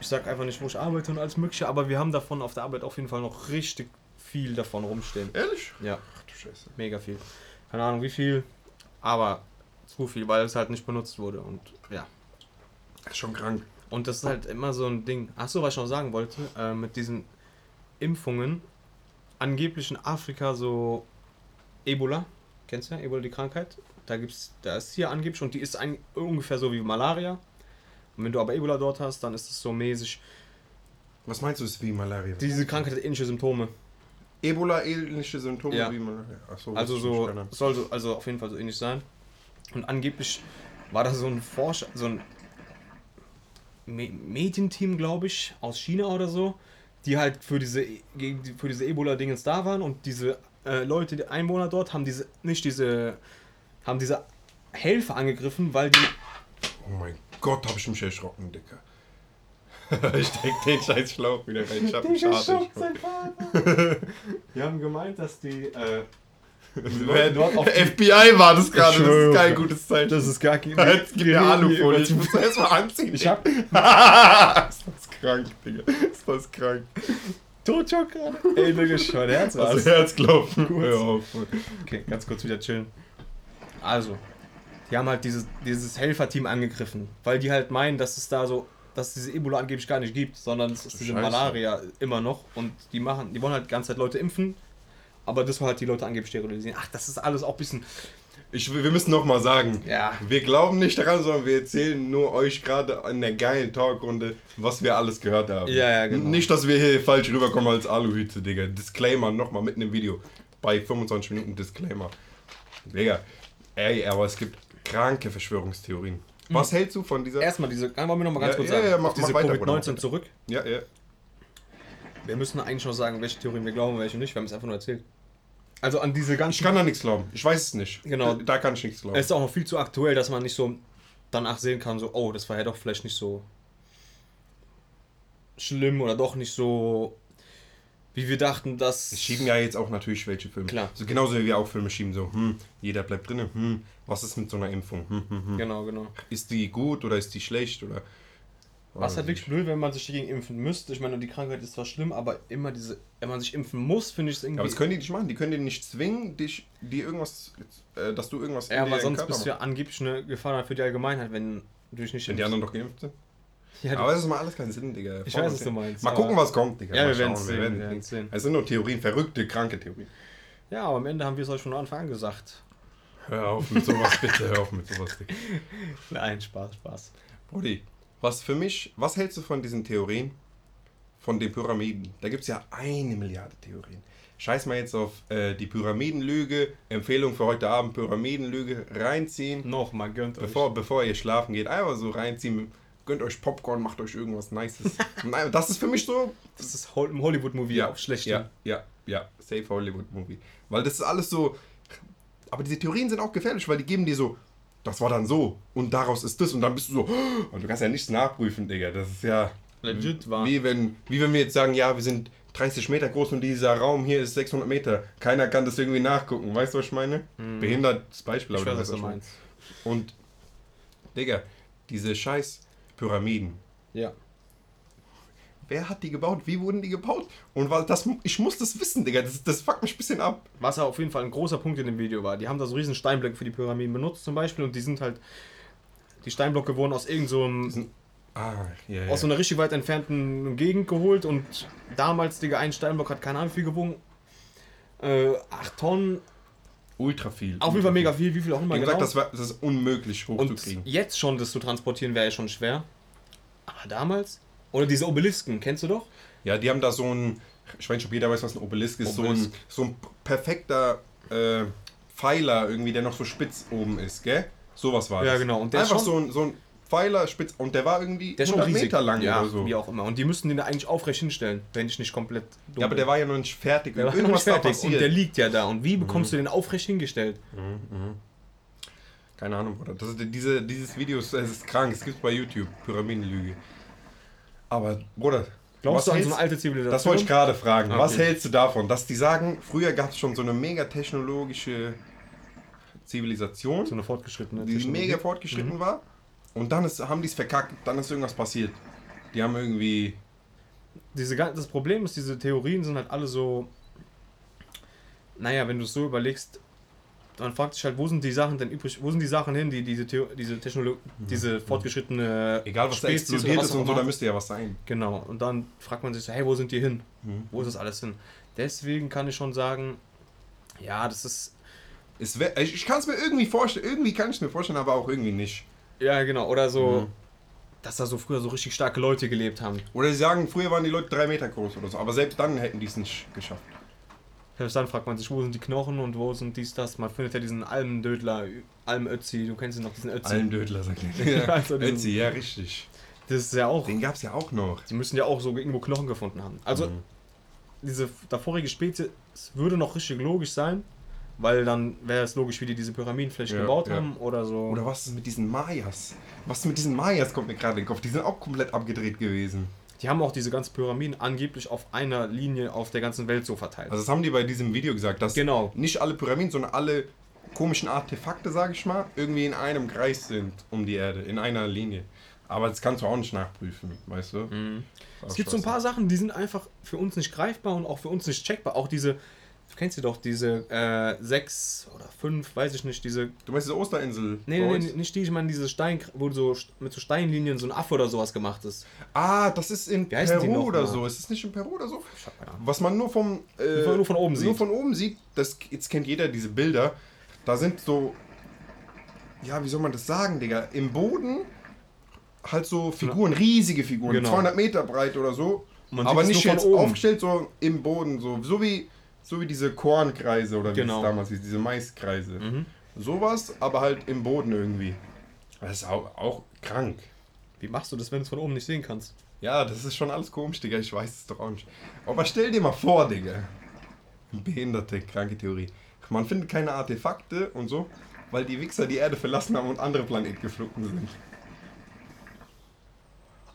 S2: ich sag einfach nicht, wo ich arbeite und alles Mögliche, aber wir haben davon auf der Arbeit auf jeden Fall noch richtig viel davon rumstehen.
S1: Ehrlich?
S2: Ja,
S1: Ach du Scheiße.
S2: mega viel. Keine Ahnung wie viel, aber zu viel, weil es halt nicht benutzt wurde und ja.
S1: Das ist schon krank.
S2: Und das ist halt immer so ein Ding. Achso, was ich noch sagen wollte, äh, mit diesen Impfungen, angeblich in Afrika so Ebola, kennst du ja, Ebola die Krankheit? Da gibt's, da ist hier angeblich und die ist ein, ungefähr so wie Malaria. Und wenn du aber Ebola dort hast, dann ist es so mäßig.
S1: Was meinst du, ist wie Malaria?
S2: Diese Krankheit hat ähnliche Symptome.
S1: Ebola-ähnliche Symptome
S2: Ja.
S1: wie Malaria. So,
S2: Also so,
S1: keine
S2: soll so, also auf jeden Fall so ähnlich sein. Und angeblich war da so ein Forscher, so ein Medienteam, glaube ich, aus China oder so, die halt für diese, die, für diese Ebola-Dingens da waren und diese äh, Leute, die Einwohner dort, haben diese, nicht diese, haben diese Helfer angegriffen, weil die,
S1: Oh mein Gott, hab ich mich erschrocken, Dicker. ich steck den scheiß Schlauch wieder rein. Ich hab mich hart erschrocken.
S2: die haben gemeint, dass die, äh,
S1: FBI war das gerade, das ist kein gutes Zeichen.
S2: das ist gar kein,
S1: gib mir Alufolie, ich muss erst mal anziehen.
S2: ich hab,
S1: ist das krank, Digga. Ist das krank.
S2: Totschok gerade. Ey, Digga, mein Herz
S1: Also
S2: was.
S1: Herzklopfen.
S2: Kurz.
S1: Hör auf.
S2: Okay, ganz kurz wieder chillen. Also, die haben halt dieses, dieses Helferteam angegriffen, weil die halt meinen, dass es da so, dass es diese Ebola angeblich gar nicht gibt, sondern es ist diese. Malaria immer noch und die machen, die wollen halt die ganze Zeit Leute impfen, aber das war halt die Leute angeblich sterilisieren. Ach, das ist alles auch ein bisschen,
S1: Ich, wir müssen noch mal sagen,
S2: ja,
S1: wir glauben nicht daran, sondern wir erzählen nur euch gerade in der geilen Talkrunde, was wir alles gehört haben.
S2: Ja, ja, genau.
S1: Nicht, dass wir hier falsch rüberkommen als Aluhüte, Digga. Disclaimer nochmal mitten im Video. Bei 25 Minuten Disclaimer. Digga, ey, aber es gibt kranke Verschwörungstheorien. Was hältst du von dieser...
S2: erstmal diese, wollen wir noch mal ganz
S1: Ja,
S2: kurz
S1: ja,
S2: sagen,
S1: ja, mach-
S2: auf diese
S1: mach weiter, Bruder, mach
S2: Covid-19
S1: weiter.
S2: zurück.
S1: Ja, ja.
S2: Wir müssen eigentlich noch sagen, welche Theorien wir glauben, welche nicht, wir haben es einfach nur erzählt. Also an diese ganzen
S1: Ich kann da nichts glauben. Ich weiß es nicht.
S2: Genau.
S1: Da kann ich nichts glauben.
S2: Es ist auch noch viel zu aktuell, dass man nicht so danach sehen kann, so, oh, das war ja doch vielleicht nicht so schlimm oder doch nicht so, wie wir dachten, dass.
S1: Es schieben ja jetzt auch natürlich welche Filme.
S2: Klar.
S1: So genauso wie wir auch Filme schieben, so, hm, jeder bleibt drinnen, hm, was ist mit so einer Impfung? Hm, hm, hm.
S2: Genau, genau.
S1: Ist die gut oder ist die schlecht oder
S2: Was halt wirklich blöd, wenn man sich dagegen impfen müsste. Ich meine, die Krankheit ist zwar schlimm, aber immer diese, wenn man sich impfen muss, finde ich es irgendwie.
S1: Aber das können die nicht machen. Die können dir nicht zwingen, dich, die irgendwas, äh, dass du irgendwas
S2: ja, aber sonst
S1: Körper
S2: bist du ja angeblich eine Gefahr für die Allgemeinheit, wenn du dich nicht
S1: Wenn die anderen doch geimpft sind.
S2: Ja,
S1: Aber das ist mal alles keinen Sinn, Digga.
S2: Ich weiß, was du meinst,
S1: Mal gucken, was kommt, Digga.
S2: Ja, wir
S1: schauen,
S2: werden's sehen, sehen.
S1: Es sind nur Theorien, verrückte, kranke Theorien.
S2: ja, aber am Ende haben wir es euch von Anfang an gesagt.
S1: Hör auf mit sowas, bitte, hör auf mit sowas, Digga.
S2: Nein, Spaß, Spaß.
S1: Brudi, was für mich, was hältst du von diesen Theorien? Von den Pyramiden? Da gibt es ja eine Milliarde Theorien. Scheiß mal jetzt auf äh, die Pyramidenlüge. Empfehlung für heute Abend: Pyramidenlüge reinziehen.
S2: Nochmal, gönnt
S1: Bevor, bevor ihr schlafen geht, einfach so reinziehen. Gönnt euch Popcorn, macht euch irgendwas Nices. Nein, das ist für mich so.
S2: euch. Das ist im Hollywood-Movie auch schlecht.
S1: Ja, ja, ja. Safe Hollywood Movie. Weil das ist alles so. Aber diese Theorien sind auch gefährlich, weil die geben dir so. Das war dann so und daraus ist das und dann bist du so. Und du kannst ja nichts nachprüfen, Digga. Das ist ja.
S2: Legit wahr.
S1: Wie wenn, wie wenn wir jetzt sagen, ja, wir sind 30 Meter groß und dieser Raum hier ist 600 Meter. Keiner kann das irgendwie nachgucken. Weißt du, was ich meine? Behindertes Beispiel,
S2: Ich
S1: aber
S2: weiß, was du meinst.
S1: Und, Digga, diese scheiß Pyramiden.
S2: Ja.
S1: Wer hat die gebaut? Wie wurden die gebaut? Und weil das, ich muss das wissen, Digga. Das, das fuckt mich ein bisschen ab.
S2: Was auf jeden Fall ein großer Punkt in dem Video war. Die haben da so riesen Steinblöcke für die Pyramiden benutzt zum Beispiel und die sind halt. Die Steinblöcke wurden aus irgend so einem
S1: Ah, ja, ja.
S2: aus so einer richtig weit entfernten Gegend geholt und damals, Digga, ein Steinblock hat keine Ahnung wie viel gewogen. Äh, 8 Tonnen,
S1: Ultra viel.
S2: auf jeden Fall mega viel, wie viel auch immer
S1: Wie
S2: genau.
S1: gesagt, das, war, das ist unmöglich
S2: und
S1: hochzukriegen.
S2: jetzt schon das zu transportieren wäre ja schon schwer. Aber damals? Oder diese Obelisken, kennst du doch?
S1: Ja, die haben da so ein, ich weiß nicht, ob jeder weiß, was ein Obelisk ist,
S2: Obelisk.
S1: So, ein, so ein perfekter äh, Pfeiler irgendwie, der noch so spitz oben ist, gell? Sowas war
S2: Ja,
S1: das.
S2: genau. Und der
S1: Einfach
S2: schon-
S1: so ein, so ein Pfeiler spitz und der war irgendwie
S2: Der ist schon
S1: 100
S2: riesig.
S1: Meter lang
S2: ja,
S1: oder so.
S2: wie auch immer. Und die müssten den da eigentlich aufrecht hinstellen, wenn ich nicht komplett dumm
S1: Ja, aber der war ja noch nicht fertig.
S2: Der war noch
S1: Irgendwas
S2: nicht
S1: da
S2: fertig und der liegt ja da. Und wie bekommst du den aufrecht hingestellt?
S1: Keine Ahnung, Bruder. Das ist, diese, dieses Video ist, es ist krank. Es gibt bei YouTube. Pyramidenlüge. Aber, Bruder.
S2: Glaubst du an so eine alte Zivilisation?
S1: Das wollte ich gerade fragen.
S2: Okay.
S1: Was hältst du davon? Dass die sagen, früher gab es schon so eine mega technologische Zivilisation,
S2: So eine fortgeschrittene
S1: die mega fortgeschritten war. Und dann ist, haben die es verkackt. Dann ist irgendwas passiert. Die haben irgendwie.
S2: diese, das Problem ist, diese Theorien sind halt alle so. Naja, wenn du es so überlegst, man fragt sich halt, wo sind die Sachen denn übrig, wo sind die Sachen hin, die diese, Theo diese Technologie, diese fortgeschrittene
S1: Mhm. Egal was da
S2: Spezies
S1: explodiert
S2: oder
S1: ist und so, da müsste ja was sein.
S2: Genau, und dann fragt man sich so, hey, wo sind die hin?
S1: Mhm.
S2: Wo ist das alles hin? Deswegen kann ich schon sagen, ja, das ist,
S1: wär, ich ich kann es mir irgendwie vorstellen. Irgendwie kann ich es mir vorstellen, aber auch irgendwie nicht.
S2: ja genau, oder so,
S1: Mhm.
S2: dass da so früher so richtig starke Leute gelebt haben.
S1: Oder sie sagen, früher waren die Leute drei Meter groß oder so. Aber selbst dann hätten die es nicht geschafft.
S2: Selbst dann fragt man sich, wo sind die Knochen und wo sind dies, das. Man findet ja diesen Almdödler, Almötzi, du kennst ihn noch, diesen Ötzi.
S1: Almdödler, sagt er.
S2: Ja,
S1: Ja,
S2: also diesen-
S1: Ötzi, ja, richtig.
S2: Das ist ja auch,
S1: Den gab es ja auch noch.
S2: die müssen ja auch so irgendwo Knochen gefunden haben. Also,
S1: Mhm.
S2: diese davorige Spezies würde noch richtig logisch sein, weil dann wäre es logisch, wie die diese Pyramiden vielleicht
S1: Ja,
S2: gebaut
S1: ja.
S2: haben oder so.
S1: Oder was ist mit diesen Mayas? Was ist mit diesen Mayas kommt mir gerade in den Kopf. Die sind auch komplett abgedreht gewesen.
S2: Die haben auch diese ganzen Pyramiden angeblich auf einer Linie auf der ganzen Welt so verteilt.
S1: Also das haben die bei diesem Video gesagt, dass
S2: Genau.
S1: nicht alle Pyramiden, sondern alle komischen Artefakte, sage ich mal, irgendwie in einem Kreis sind um die Erde, in einer Linie. Aber das kannst du auch nicht nachprüfen, weißt du?
S2: Mhm. Es gibt so ein paar Sachen, die sind einfach für uns nicht greifbar und auch für uns nicht checkbar. Auch diese, du kennst sie doch, diese äh, sechs oder fünf, weiß ich nicht, diese.
S1: Du meinst diese Osterinsel?
S2: Nee, nee, nee, nicht die, ich meine diese Stein, wo so mit so Steinlinien so ein Affe oder sowas gemacht ist.
S1: Ah, das ist in Peru oder
S2: mal?
S1: so. Ist es nicht in Peru oder so? Was man nur vom äh,
S2: Nur von oben
S1: nur
S2: sieht.
S1: von oben sieht, das jetzt kennt jeder diese Bilder. Da sind so ja, wie soll man das sagen, Digga? Im Boden halt so Figuren, riesige Figuren,
S2: Genau.
S1: 200 Meter breit oder so. Aber nicht
S2: nur
S1: jetzt
S2: oben.
S1: aufgestellt, so im Boden, so, so wie so wie diese Kornkreise oder wie
S2: Genau.
S1: es damals hieß, diese Maiskreise.
S2: Mhm.
S1: Sowas, aber halt im Boden irgendwie. Das ist auch, auch krank.
S2: Wie machst du das, wenn du es von oben nicht sehen kannst?
S1: Ja, das ist schon alles komisch, Digga. Ich weiß es doch auch nicht. Aber stell dir mal vor, Digga. Behinderte, kranke Theorie. Man findet keine Artefakte und so, weil die Wichser die Erde verlassen haben und andere Planeten geflogen sind.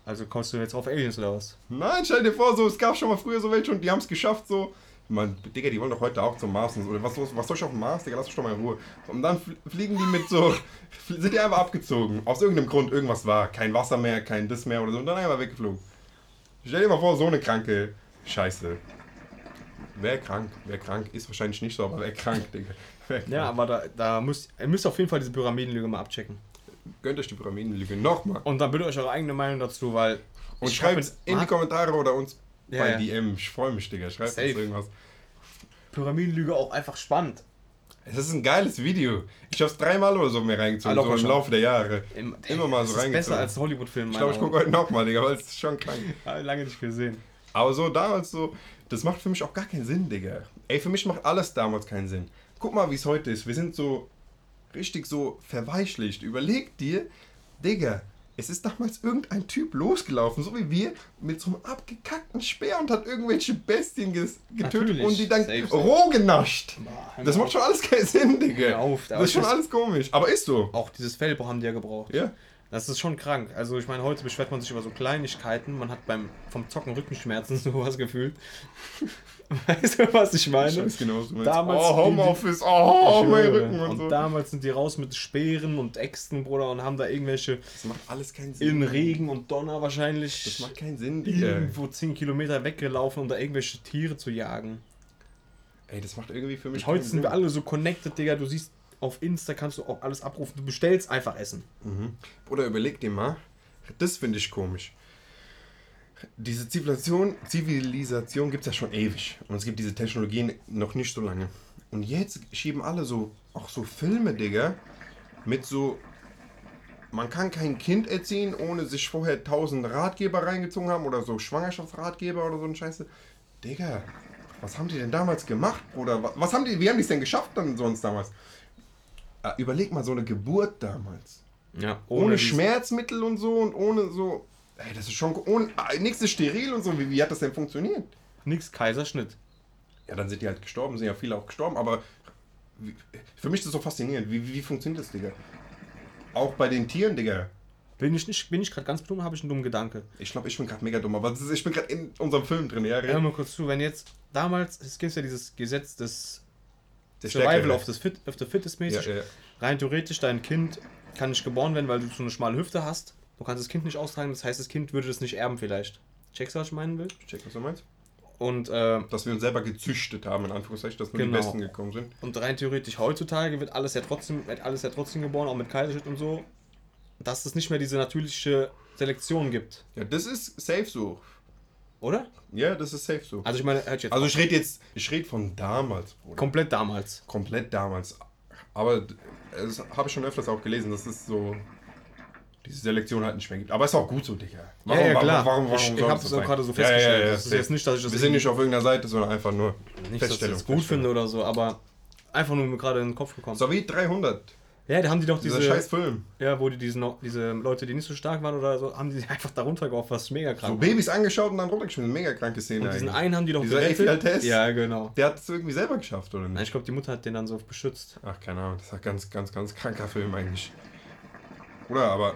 S2: Also kommst du jetzt auf Aliens oder was?
S1: Nein, stell dir vor, so, es gab schon mal früher so welche und die haben es geschafft, so man, Digga, die wollen doch heute auch zum Mars und so. Oder was, was soll ich auf dem Mars, Digga, lass mich doch mal in Ruhe. Und dann fl- fliegen die mit so, sind die einfach abgezogen. Aus irgendeinem Grund irgendwas war. Kein Wasser mehr, kein das mehr oder so. Und dann einfach weggeflogen. Stell dir mal vor, so eine kranke Scheiße. Wer krank, wer krank, ist wahrscheinlich nicht so, aber wer krank, Digga. Wer krank.
S2: Ja, aber da, da müsst, ihr müsst auf jeden Fall diese Pyramidenlüge mal abchecken.
S1: Gönnt euch die Pyramidenlüge nochmal.
S2: Und dann bildet euch eure eigene Meinung dazu, weil.
S1: Und schreibt es in die Kommentare oder uns
S2: Ja,
S1: bei
S2: ja.
S1: DM. Ich freue mich, Digga. Schreibt
S2: Safe.
S1: uns irgendwas.
S2: Pyramidenlüge auch einfach spannend.
S1: Es ist ein geiles Video. Ich habe es dreimal oder so mir reingezogen,
S2: Ah,
S1: so im. Laufe der Jahre.
S2: Im,
S1: Immer mal so
S2: das ist
S1: reingezogen.
S2: besser als Hollywood-Film.
S1: Ich glaube, ich gucke heute nochmal, Digga, weil es ist schon krank.
S2: Lange nicht gesehen.
S1: Aber so damals so, das macht für mich auch gar keinen Sinn, Digga. Ey, für mich macht alles damals keinen Sinn. Guck mal, wie es heute ist. Wir sind so richtig so verweichlicht. Überleg dir, Digga, es ist damals irgendein Typ losgelaufen, so wie wir, mit so einem abgekackten Speer und hat irgendwelche Bestien getötet
S2: Natürlich.
S1: und die dann
S2: Safe, safe.
S1: roh genascht.
S2: Boah,
S1: Das macht schon alles keinen Sinn, Digga.
S2: Auf,
S1: das ist schon alles komisch. Aber ist so.
S2: Auch dieses Fellbruch haben die ja gebraucht.
S1: Ja.
S2: Das ist schon krank. Also ich meine, heute beschwert man sich über so Kleinigkeiten. Man hat beim vom Zocken Rückenschmerzen sowas gefühlt. weißt du, was ich meine?
S1: Ich weiß genau, was du meinst.
S2: Damals
S1: oh, Homeoffice, oh, mein. Rücken und,
S2: und
S1: so.
S2: damals sind die raus mit Speeren und Äxten, Bruder, und haben da irgendwelche
S1: Das macht alles keinen Sinn.
S2: in Regen und Donner wahrscheinlich
S1: Das macht keinen Sinn, Digga.
S2: irgendwo 10 Kilometer weggelaufen, um da irgendwelche Tiere zu jagen.
S1: Ey, das macht irgendwie für mich
S2: Und heute sind wir alle so connected, Digga. Du siehst auf Insta kannst du auch alles abrufen. Du bestellst einfach Essen.
S1: Mhm. Oder überleg dir mal, das finde ich komisch. Diese Zivilisation, Zivilisation gibt es ja schon ewig. Und es gibt diese Technologien noch nicht so lange. Und jetzt schieben alle so, auch so Filme, Digga, mit so, man kann kein Kind erziehen, ohne sich vorher tausend Ratgeber reingezogen haben oder so Schwangerschaftsratgeber oder so ein Scheiße. Digga, was haben die denn damals gemacht, Bruder? Wa- Was haben die, wie haben die es denn geschafft dann sonst damals? Äh, Überleg mal so eine Geburt damals.
S2: Ja,
S1: Ohne,
S2: dieses-
S1: Schmerzmittel und so und ohne so. Ey, das ist schon. Ohne, ah, nichts ist steril und so. Wie, wie hat das denn funktioniert?
S2: Nix Kaiserschnitt.
S1: Ja, dann sind die halt gestorben, sind ja viele auch gestorben, aber wie, für mich ist das so faszinierend. Wie, wie, wie funktioniert das, Digga? Auch bei den Tieren, Digga.
S2: Bin ich nicht, bin ich gerade ganz dumm, habe ich einen dummen Gedanke.
S1: Ich glaube, ich bin gerade mega dumm, aber ist, ich bin gerade in unserem Film drin, ja.
S2: Hör mal kurz zu, wenn jetzt damals, es gibt ja dieses Gesetz des
S1: Der
S2: Survival of the, fit, of the Fittest mäßig.
S1: Ja, ja.
S2: Rein theoretisch, dein Kind kann nicht geboren werden, weil du so eine schmale Hüfte hast. Du kannst das Kind nicht austragen, das heißt, das Kind würde das nicht erben vielleicht. Checkst du, was ich meinen will?
S1: Check, was du meinst?
S2: Und, äh,
S1: Dass wir uns selber gezüchtet haben, in Anführungszeichen, dass nur
S2: Genau.
S1: die Besten gekommen sind.
S2: und rein theoretisch heutzutage wird alles ja trotzdem, wird alles ja trotzdem geboren, auch mit Kaiserschnitt und so, dass es nicht mehr diese natürliche Selektion gibt.
S1: Ja, das ist safe so.
S2: Oder?
S1: Ja, das ist safe so.
S2: Also ich meine, hört jetzt
S1: Also ich rede jetzt, ich rede von damals, Bruder.
S2: komplett damals.
S1: komplett damals. Aber das habe ich schon öfters auch gelesen, dass es so diese Selektion halt nicht mehr gibt. Aber ist auch gut so, Digga.
S2: ja, ja, klar.
S1: Warum, warum,
S2: ich
S1: soll
S2: ich habe
S1: das
S2: es auch gerade so festgestellt.
S1: ja, ja,
S2: das ist jetzt nicht, dass ich das
S1: Wir sind nicht auf irgendeiner Seite, sondern einfach nur
S2: nicht, dass ich das gut finde oder so, aber einfach nur mir gerade in den Kopf gekommen.
S1: So wie 300,
S2: Ja, da haben die doch diese,
S1: dieser scheiß Film.
S2: ja, wo die diese, diese Leute, die nicht so stark waren oder so, haben die einfach darunter gehofft, was mega krank
S1: So
S2: war.
S1: Babys angeschaut und dann runtergeschmissen. Mega kranke Szene
S2: Und diesen
S1: eigentlich.
S2: einen haben die doch
S1: Dieser
S2: gerettet. Ja, genau.
S1: Der hat es irgendwie selber geschafft, oder
S2: Nein,
S1: nicht?
S2: ich glaube, die Mutter hat den dann so beschützt.
S1: Ach, keine Ahnung. Das ist ein ganz, ganz, ganz kranker Film eigentlich. Oder, aber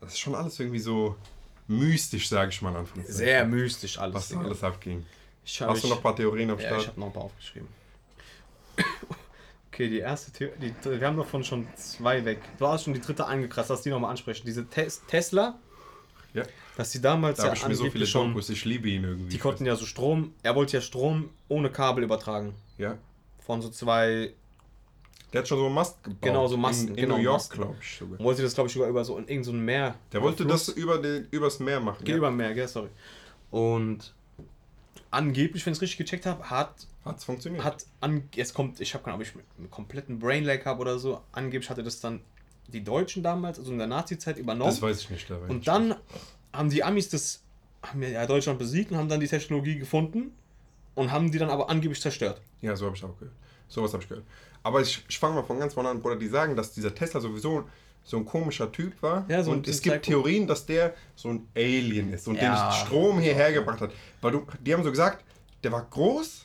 S1: das ist schon alles irgendwie so mystisch, sage ich mal Anführungszeichen.
S2: Sehr mystisch alles.
S1: Was da alles abging. Hast du noch ein paar Theorien am
S2: Ja,
S1: Start?
S2: ich habe noch ein paar aufgeschrieben. Okay, die erste Theorie, die, wir haben davon schon zwei weg. Du hast schon die dritte angekratzt, lass die nochmal ansprechen. Diese Tes Tesla,
S1: ja.
S2: dass die damals
S1: Da
S2: ja
S1: ich mir so viele
S2: schon,
S1: Dokus, ich liebe ihn irgendwie.
S2: die konnten ja so Strom, er wollte ja Strom ohne Kabel übertragen.
S1: Ja.
S2: Von so zwei,
S1: Der hat schon so einen Mast gebaut.
S2: Genau, so Masten,
S1: In, in
S2: genau,
S1: New York, glaube ich sogar.
S2: wollte das glaube ich sogar über so in irgendein so ein Meer.
S1: Der wollte
S2: Fluss.
S1: das über den, übers Meer machen.
S2: Geht
S1: Ja.
S2: über Meer, gell, sorry. Und angeblich, wenn ich es richtig gecheckt habe, hat
S1: Hat's funktioniert.
S2: hat an, jetzt kommt, ich habe keine Ahnung, ob ich einen kompletten Brain Lag habe oder so. Angeblich hatte das dann die Deutschen damals, also in der Nazi-Zeit übernommen.
S1: das weiß ich nicht. Da
S2: und
S1: nicht.
S2: dann haben die Amis das, haben ja Deutschland besiegt und haben dann die Technologie gefunden und haben die dann aber angeblich zerstört.
S1: Ja, so habe ich auch gehört. Sowas habe ich gehört. Aber ich, ich fange mal von ganz vorne an, Bruder. Die sagen, dass dieser Tesla sowieso so ein komischer Typ war.
S2: Ja, so
S1: und es
S2: Psycho-
S1: gibt Theorien, dass der so ein Alien ist und
S2: Ja.
S1: den Strom hierher gebracht hat. Weil du, die haben so gesagt, der war groß,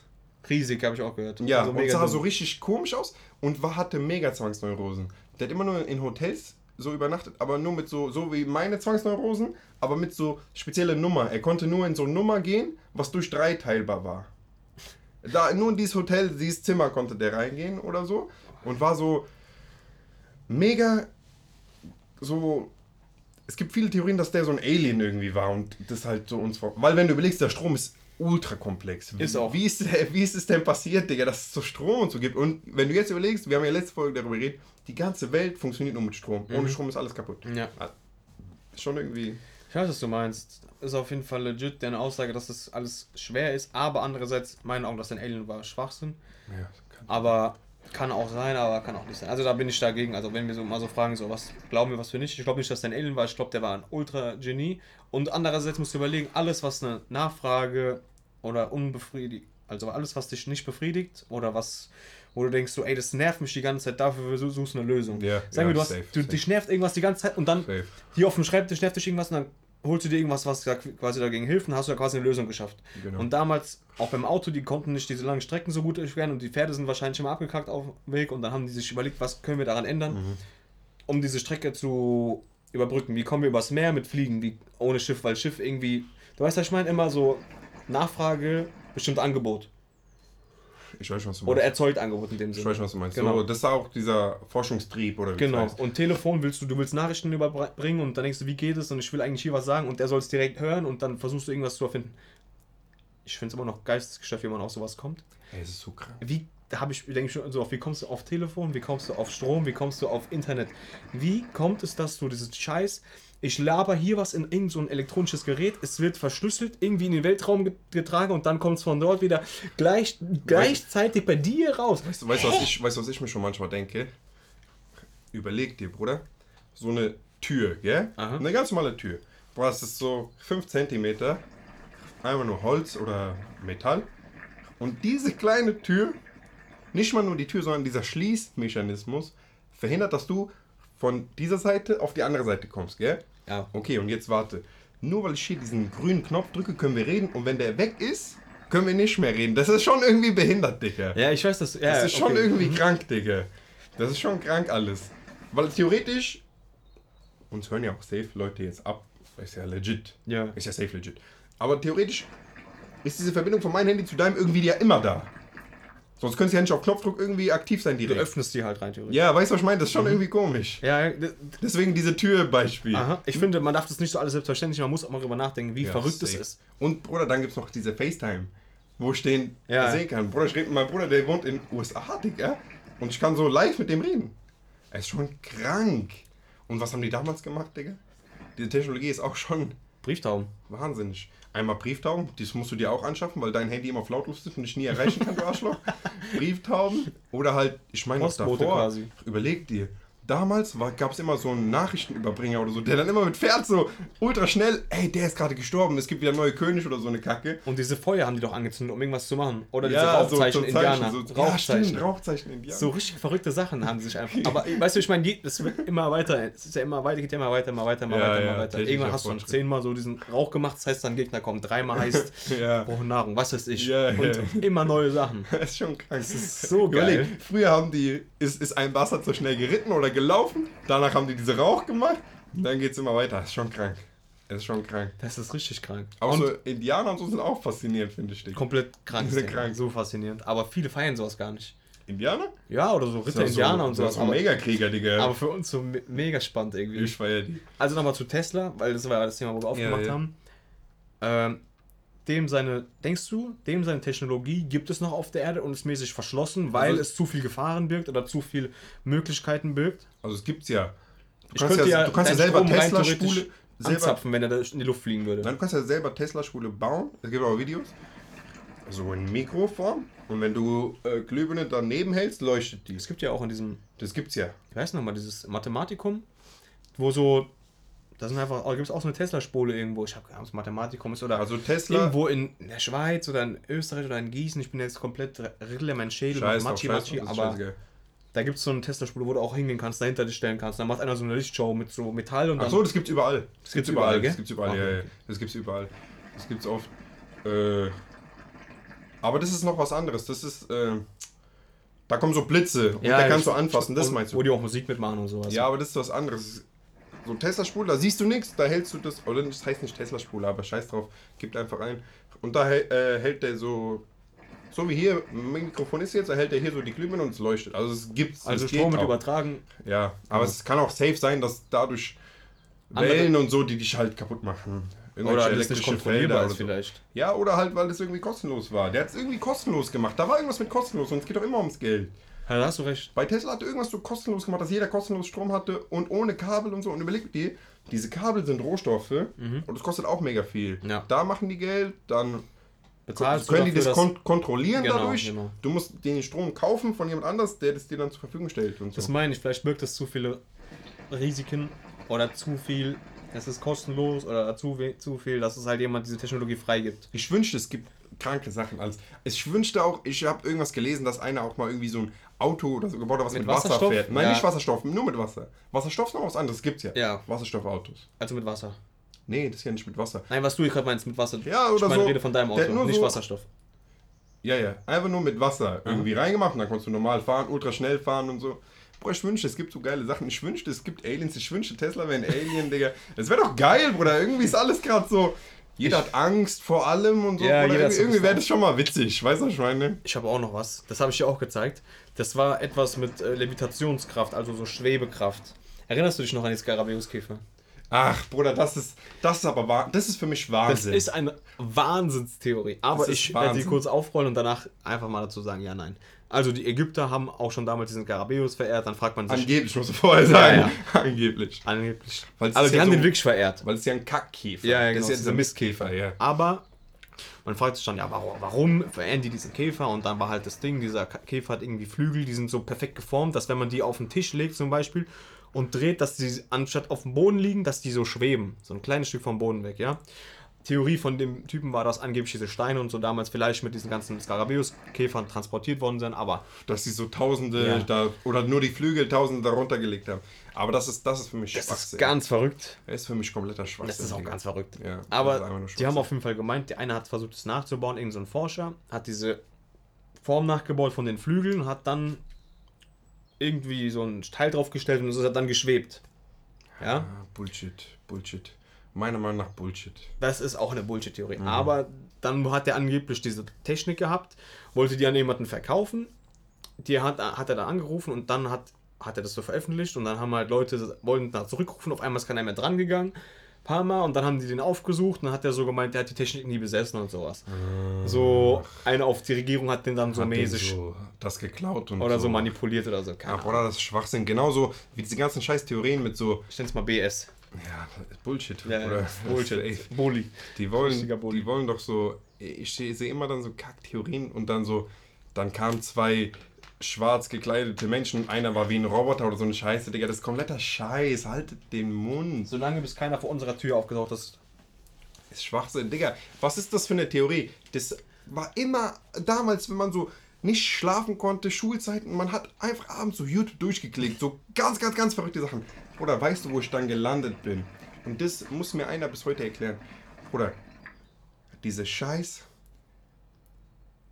S2: Riesig, habe ich auch gehört.
S1: Ja,
S2: Also
S1: und sah so richtig komisch aus und war, hatte mega Zwangsneurosen. Der hat immer nur in Hotels so übernachtet, aber nur mit so, so wie meine Zwangsneurosen, aber mit so spezielle Nummer. Er konnte nur in so eine Nummer gehen, was durch drei teilbar war. Da, nur in dieses Hotel, dieses Zimmer konnte der reingehen oder so. Und war so mega so. Es gibt viele Theorien, dass der so ein Alien irgendwie war und das halt so uns. Weil wenn du überlegst, der Strom ist ultra komplex.
S2: Ist auch.
S1: Wie ist, wie ist es denn passiert, Digga, dass es so Strom und so gibt? Und wenn du jetzt überlegst, wir haben ja letzte Folge darüber geredet, die ganze Welt funktioniert nur mit Strom. Ohne Strom ist alles kaputt.
S2: Ja.
S1: Ist schon irgendwie.
S2: Ich weiß, was du meinst. Ist auf jeden Fall legit deine Aussage, dass das alles schwer ist, aber andererseits, meinen Augen, dass ein Alien war, Schwachsinn.
S1: Ja, kann.
S2: Aber kann auch sein, aber kann auch nicht sein. Also da bin ich dagegen. Also wenn wir so mal so fragen, so was glauben wir, was wir nicht. Ich glaube nicht, dass der ein Alien war. Ich glaube, der war ein Ultra-Genie. Und andererseits musst du überlegen, alles, was eine Nachfrage oder unbefriedigt, also alles, was dich nicht befriedigt oder was, wo du denkst, so, ey, das nervt mich die ganze Zeit, dafür suchst du eine Lösung.
S1: Ja,
S2: Sagen wir,
S1: ja,
S2: du, hast,
S1: safe,
S2: du
S1: safe.
S2: dich nervt irgendwas die ganze Zeit und dann
S1: Safe.
S2: hier auf dem Schreibtisch nervt dich irgendwas und dann holst du dir irgendwas, was da quasi dagegen hilft und hast du ja quasi eine Lösung geschafft.
S1: Genau.
S2: Und damals, auch beim Auto, die konnten nicht diese langen Strecken so gut durchqueren und die Pferde sind wahrscheinlich immer abgekackt auf dem Weg und dann haben die sich überlegt, was können wir daran ändern,
S1: Mhm.
S2: um diese Strecke zu überbrücken. Wie kommen wir übers Meer mit Fliegen, wie ohne Schiff, weil Schiff irgendwie, du weißt, was ich meine, immer so Nachfrage, bestimmt Angebot.
S1: Ich weiß schon, was du
S2: Oder
S1: meinst.
S2: erzeugt Angebot in dem
S1: Ich
S2: Sinne.
S1: weiß schon, was du meinst.
S2: Genau.
S1: So, das ist auch dieser Forschungstrieb oder wie
S2: Genau.
S1: das heißt.
S2: Und Telefon willst du, du willst Nachrichten überbringen und dann denkst du, wie geht es und ich will eigentlich hier was sagen und der soll es direkt hören und dann versuchst du irgendwas zu erfinden. Ich finde es immer noch geistesgestört, wie man auf sowas kommt.
S1: Ey, es ist so krank.
S2: Wie, da habe ich, denke ich schon so auf, wie kommst du auf Telefon, wie kommst du auf Strom, wie kommst du auf Internet? Wie kommt es, dass du dieses Scheiß, ich laber hier was in irgend so ein elektronisches Gerät, es wird verschlüsselt, irgendwie in den Weltraum ge- getragen und dann kommt es von dort wieder gleich, gleichzeitig bei dir raus.
S1: Weißt du, weißt, was ich, weißt du, was ich mir schon manchmal denke? Überleg dir, Bruder. So eine Tür, gell?
S2: Aha.
S1: Eine ganz normale Tür. Boah, es ist so 5 cm. Einmal nur Holz oder Metall. Und diese kleine Tür, nicht mal nur die Tür, sondern dieser Schließmechanismus, verhindert, dass du von dieser Seite auf die andere Seite kommst, gell?
S2: Ja.
S1: Okay, und jetzt warte. Nur weil ich hier diesen grünen Knopf drücke, können wir reden. Und wenn der weg ist, können wir nicht mehr reden. Das ist schon irgendwie behindert, Digga.
S2: Ja, ich weiß das. Ja,
S1: Das ist schon
S2: okay.
S1: irgendwie krank, Digga. Das ist schon krank alles. Weil theoretisch, uns hören ja auch safe Leute jetzt ab. Ist ja legit.
S2: Ja.
S1: Ist ja safe legit. Aber theoretisch ist diese Verbindung von meinem Handy zu deinem irgendwie ja immer da. Sonst könnte es ja nicht auf Knopfdruck irgendwie aktiv sein
S2: Du
S1: direkt.
S2: öffnest die halt rein, theoretisch.
S1: Ja, weißt du, was ich meine? Das ist schon irgendwie komisch.
S2: Ja,
S1: Deswegen diese Türbeispiel.
S2: aha. Ich finde, man darf das nicht so alles selbstverständlich, man muss auch mal drüber nachdenken, wie
S1: Ja,
S2: verrückt es ist.
S1: Und Bruder, dann gibt es noch diese FaceTime, wo ich den
S2: Ja.
S1: sehen kann. Bruder, ich rede mit meinem Bruder, der wohnt in USA, Digga. Und ich kann so live mit dem reden. Er ist schon krank. Und was haben die damals gemacht, Digga? Diese Technologie ist auch schon
S2: Brieftauben.
S1: wahnsinnig. Einmal Brieftauben, das musst du dir auch anschaffen, weil dein Handy immer auf lautlos ist und dich nie erreichen kann, du Arschloch. Brieftauben oder halt, ich meine, noch davor,
S2: quasi.
S1: überleg dir, damals gab es immer so einen Nachrichtenüberbringer oder so, der dann immer mit Pferd so ultra schnell, ey, der ist gerade gestorben, es gibt wieder neuen König oder so eine Kacke.
S2: Und diese Feuer haben die doch angezündet, um irgendwas zu machen. Oder diese
S1: Ja,
S2: Rauchzeichen
S1: zum
S2: Indianer.
S1: So,
S2: Rauchzeichen.
S1: Ja, stimmt, Rauchzeichen Indianer.
S2: So richtig verrückte Sachen haben sie sich einfach. Aber weißt du, ich meine, das wird immer weiter. Es ist ja immer weiter, geht ja immer weiter, immer weiter, immer
S1: Ja,
S2: weiter, immer weiter. Irgendwann hast du
S1: Fortschritt.
S2: zehnmal so diesen Rauch gemacht, das heißt, dann Gegner kommt. Dreimal heißt,
S1: Ja.
S2: brauchen Nahrung, was weiß ich. Und immer neue Sachen.
S1: Das ist schon krank.
S2: Das ist so geil.
S1: früher haben die, ist, ist ein Bastard so schnell geritten oder gelaufen, danach haben die diese Rauch gemacht und dann geht es immer weiter. Ist schon krank. Ist schon krank.
S2: Das ist richtig krank.
S1: Auch
S2: Und
S1: so Indianer und so sind auch faszinierend, finde ich.
S2: Komplett krank.
S1: Die sind krank.
S2: So faszinierend. Aber viele feiern sowas gar nicht.
S1: Indianer?
S2: Ja, oder so Ritter,
S1: ja
S2: Indianer
S1: so,
S2: und sowas. Aber,
S1: Megakrieger, Digga.
S2: aber für uns so me- mega spannend irgendwie.
S1: ich feier die.
S2: Also nochmal zu Tesla, weil das war ja das Thema, wo wir aufgemacht
S1: ja.
S2: haben. Ähm, dem seine, denkst du, dem seine Technologie gibt es noch auf der Erde und ist mäßig verschlossen, weil
S1: Also-
S2: es zu viel Gefahren birgt oder zu viel Möglichkeiten birgt?
S1: Also es gibt's ja. Du
S2: Ich
S1: kannst ja, du kannst ja selber Tesla-Spule
S2: Anzapfen, wenn er da in die Luft fliegen würde.
S1: Nein, du kannst ja selber Tesla-Spule bauen. Es gibt auch Videos. So in Mikroform. Und wenn du äh, Glühbirne daneben hältst, leuchtet die.
S2: Es gibt ja auch in diesem,
S1: Das gibt's ja.
S2: ich weiß noch mal, dieses Mathematikum, wo so, da sind einfach, oh, gibt es auch so eine Tesla-Spule irgendwo, ich habe keine Ahnung, Mathematikum ist oder
S1: Also Tesla.
S2: irgendwo in der Schweiz oder in Österreich oder in Gießen, ich bin jetzt komplett Rille, mein Schädel,
S1: Scheiß
S2: Matschi,
S1: scheiß
S2: Matschi,
S1: das
S2: aber
S1: scheißegal.
S2: Da gibt es so eine Tesla-Spule, wo du auch hingehen kannst, dahinter dich stellen kannst. Da macht einer so eine Lichtshow mit so Metall und.
S1: Ach so, das gibt's überall. Das
S2: gibt's überall, gell?
S1: Das gibt's überall, ja, ja. Das gibt's überall. Das gibt's oft. Äh, aber das ist noch was anderes. Das ist, äh, da kommen so Blitze und da kannst du anfassen. Das meinst
S2: Wo
S1: du?
S2: die auch Musik mitmachen und sowas.
S1: Ja, aber das ist was anderes. So Tesla-Spule, da siehst du nichts, da hältst du das, oder das heißt nicht Tesla-Spule, aber scheiß drauf, gibt einfach ein. Und da hält, äh, hält der so so wie hier, mein Mikrofon ist jetzt, erhält er hier so die Glühbirne und es leuchtet. Also es gibt's.
S2: Also
S1: es
S2: Strom
S1: auch.
S2: übertragen.
S1: Ja, aber es kann auch safe sein, dass dadurch
S2: Andere-
S1: Wellen und so, die dich halt kaputt machen.
S2: Oder das
S1: elektrische
S2: kontrollierbar
S1: Felder
S2: ist
S1: oder so.
S2: vielleicht.
S1: Ja, oder halt, weil es irgendwie kostenlos war. Der hat es irgendwie kostenlos gemacht. Da war irgendwas mit kostenlos und es geht doch immer ums Geld.
S2: Ja, da hast du recht.
S1: Bei Tesla hat er irgendwas so kostenlos gemacht, dass jeder kostenlos Strom hatte und ohne Kabel und so. Und überleg dir, diese Kabel sind Rohstoffe und das kostet auch mega viel.
S2: Ja.
S1: Da machen die Geld, dann
S2: Bezahlst
S1: können die das kon kontrollieren
S2: Genau,
S1: dadurch.
S2: genau.
S1: Du musst den Strom kaufen von jemand anders, der das dir dann zur Verfügung stellt. Und so.
S2: Das meine ich, vielleicht birgt es zu viele Risiken oder zu viel, es ist kostenlos oder zu, zu viel, dass es halt jemand diese Technologie freigibt.
S1: Ich wünschte, es gibt kranke Sachen als. Ich wünschte auch, ich habe irgendwas gelesen, dass einer auch mal irgendwie so ein Auto oder so gebaut hat, was mit,
S2: Mit
S1: Wasser
S2: Wasserstoff?
S1: fährt. Nein,
S2: Ja.
S1: nicht Wasserstoff, nur mit Wasser. Wasserstoff ist noch was anderes, gibt's ja.
S2: Ja.
S1: Wasserstoffautos.
S2: Also mit Wasser.
S1: Nee, das ist ja nicht mit Wasser.
S2: Nein, was du gerade meinst mit Wasser.
S1: Ja, oder
S2: ich meine,
S1: so.
S2: rede von deinem Auto, nicht
S1: so-
S2: Wasserstoff.
S1: Ja, ja. Einfach nur mit Wasser irgendwie reingemacht und dann konntest du normal fahren, ultra schnell fahren und so. Boah, ich wünschte, es gibt so geile Sachen. Ich wünschte, es gibt Aliens. Ich wünschte, Tesla wäre ein Alien, Digga. Es wäre doch geil, Bruder. Irgendwie ist alles gerade so. Jeder hat Angst vor allem und so.
S2: Ja, hat
S1: irgendwie irgendwie wäre das schon mal witzig. Weißt du, was ich meine?
S2: Ich habe auch noch was. Das habe ich dir auch gezeigt. Das war etwas mit äh, Levitationskraft, also so Schwebekraft. Erinnerst du dich noch an die Skarabäuskäfer?
S1: Ach, Bruder, das ist, das ist aber wahr. Das ist für mich
S2: Das
S1: Wahnsinn.
S2: ist eine Wahnsinnstheorie. Aber
S1: Das
S2: ich werde sie kurz aufrollen und danach einfach mal dazu sagen, ja, nein. Also die Ägypter haben auch schon damals diesen Skarabäus verehrt, dann fragt man sich
S1: Angeblich, muss ich vorher sagen.
S2: Ja,
S1: Angeblich.
S2: angeblich.
S1: Weil
S2: Aber
S1: ist
S2: die
S1: ja
S2: haben
S1: so-
S2: den wirklich verehrt.
S1: Weil es ja ein Kackkäfer.
S2: Ja, ja,
S1: Das
S2: genau,
S1: ist ja
S2: das
S1: dieser Mistkäfer, ja.
S2: Aber man fragt sich dann, ja, warum, warum verehren die diesen Käfer? Und dann war halt das Ding, dieser Käfer hat irgendwie Flügel, die sind so perfekt geformt, dass wenn man die auf den Tisch legt zum Beispiel und dreht, dass die anstatt auf dem Boden liegen, dass die so schweben. So ein kleines Stück vom Boden weg, ja. Theorie von dem Typen war, dass angeblich diese Steine und so damals vielleicht mit diesen ganzen Skarabäus-Käfern transportiert worden sind, aber
S1: Dass sie so Tausende
S2: Ja.
S1: da, oder nur die Flügel Tausende darunter gelegt haben. Aber das ist, das ist für mich
S2: das ist ganz verrückt.
S1: Das ist für mich kompletter Schwachsinn.
S2: Das ist auch ganz verrückt.
S1: Ja,
S2: Aber die haben auf jeden Fall gemeint, der eine hat versucht, es nachzubauen, irgendein so ein Forscher, hat diese Form nachgebaut von den Flügeln, hat dann irgendwie so ein Teil draufgestellt und es hat dann geschwebt. Ja,
S1: Ah, Bullshit, Bullshit. Meiner Meinung nach Bullshit.
S2: das ist auch eine Bullshit-Theorie.
S1: Mhm.
S2: Aber dann hat er angeblich diese Technik gehabt, wollte die an jemanden verkaufen. Die hat, hat er dann angerufen und dann hat, hat er das so veröffentlicht und dann haben halt Leute, wollten da zurückrufen, auf einmal ist keiner mehr dran gegangen. Paar Mal und dann haben die den aufgesucht und dann hat er so gemeint, der hat die Technik nie besessen und sowas. So, eine auf die Regierung hat den dann so
S1: Hat
S2: mäßig
S1: so das geklaut und
S2: oder so
S1: so
S2: manipuliert oder so. Keine Ahnung.
S1: Bruder, das ist Schwachsinn. Genauso wie diese ganzen scheiß Theorien mit so.
S2: Ich nenn's mal BS.
S1: Ja, Bullshit.
S2: Ja,
S1: oder?
S2: Bullshit. Bully.
S1: Die wollen,
S2: Bulli.
S1: die wollen doch so. Ich sehe immer dann so Kacktheorien und dann so. Dann kamen zwei schwarz gekleidete Menschen. Einer war wie ein Roboter oder so eine Scheiße, Digga. Das ist kompletter Scheiß. Haltet den Mund.
S2: Solange bis keiner vor unserer Tür aufgetaucht ist.
S1: ist Schwachsinn. Digga, was ist das für eine Theorie? Das war immer damals, wenn man so nicht schlafen konnte, Schulzeiten, man hat einfach abends so YouTube durchgeklickt. So ganz, ganz, ganz verrückte Sachen. Oder weißt du, wo ich dann gelandet bin? Und das muss mir einer bis heute erklären. Oder diese scheiß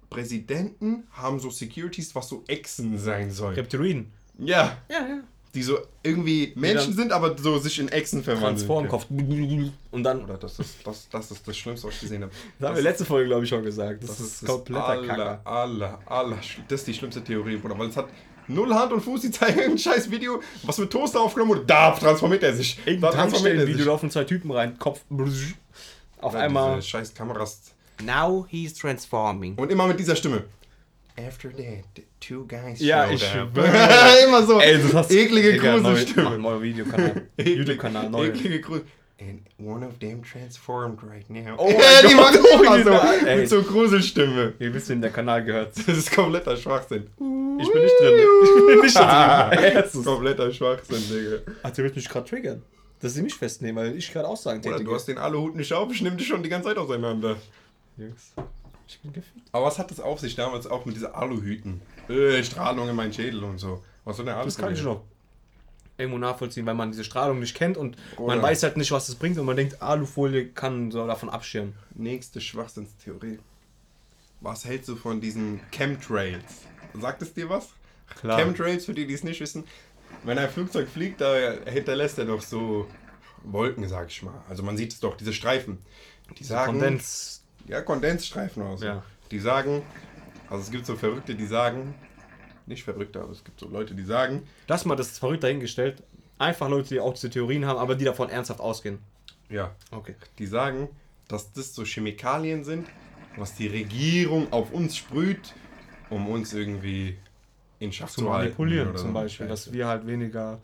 S1: Präsidenten haben so Securities, was so Echsen sein soll.
S2: Reptiloiden.
S1: Ja,
S2: Ja, ja.
S1: Die so irgendwie Menschen sind, aber so sich in Echsen verwandeln.
S2: Transformkopf. Und dann.
S1: Oder das ist das, das ist das Schlimmste, was ich gesehen habe.
S2: Das haben wir letzte Folge, glaube ich, schon gesagt. Das,
S1: Das
S2: ist
S1: ist
S2: kompletter
S1: aller,
S2: Kacker.
S1: aller, aller, das ist die schlimmste Theorie, Bruder, weil es hat null Hand und Fuß, die zeigen ein scheiß Video, was mit Toaster aufgenommen wurde, da transformiert er sich. Da transformiert er sich.
S2: laufen zwei Typen rein, Kopf. Auf
S1: Ja,
S2: einmal.
S1: Diese scheiß Kameras.
S2: Now he's transforming.
S1: Und immer mit dieser Stimme. After that, the two guys
S2: Ja, ich schwöre.
S1: immer so.
S2: Ey, das hast
S1: eklige
S2: Digga,
S1: Gruselstimme.
S2: Neuer Videokanal. YouTube-Kanal, neu.
S1: Eklige Grusel. And one of them transformed right now.
S2: Oh
S1: ja, die
S2: Gott,
S1: machen immer so.
S2: ey.
S1: Mit so Gruselstimme.
S2: Ihr wisst, wem der Kanal gehört.
S1: Das ist kompletter Schwachsinn.
S2: Ich bin nicht drin. Ich bin nicht drin.
S1: Das ist kompletter Schwachsinn, Digga.
S2: Ach, der wird mich gerade triggern. Dass sie mich festnehmen, weil ich gerade Aussagen
S1: Oder
S2: tätige.
S1: du hast den Aluhut nicht auf, ich nehme dich schon die ganze Zeit auseinander.
S2: Jungs, ich bin gefickt.
S1: Aber was hat das auf sich damals auch mit dieser Aluhüten? Äh, Strahlung in meinen Schädel und so. Was soll der Alu?
S2: Das kann ich noch irgendwo nachvollziehen, weil man diese Strahlung nicht kennt und man
S1: Oder-
S2: weiß halt nicht, was es bringt und man denkt, Alufolie kann so davon abschirmen.
S1: Nächste Schwachsinnstheorie. Was hältst du von diesen Chemtrails? Sagt es dir was?
S2: Klar.
S1: Chemtrails, für die, die es nicht wissen. Wenn ein Flugzeug fliegt, da hinterlässt er doch so Wolken, sag ich mal. Also man sieht es doch, diese Streifen. Die sagen,
S2: Kondens.
S1: Ja, Kondensstreifen oder so.
S2: Ja.
S1: Die sagen, Also es gibt so Verrückte, die sagen, nicht Verrückte, aber es gibt so Leute, die sagen,
S2: Lass mal das verrückt dahingestellt. Einfach Leute, die auch diese Theorien haben, aber die davon ernsthaft ausgehen.
S1: ja,
S2: Okay.
S1: die sagen, dass das so Chemikalien sind, was die Regierung auf uns sprüht, um uns irgendwie in Schach
S2: Zu
S1: zu, halten.
S2: manipulieren
S1: oder
S2: zum
S1: so
S2: Beispiel, dass wir halt weniger.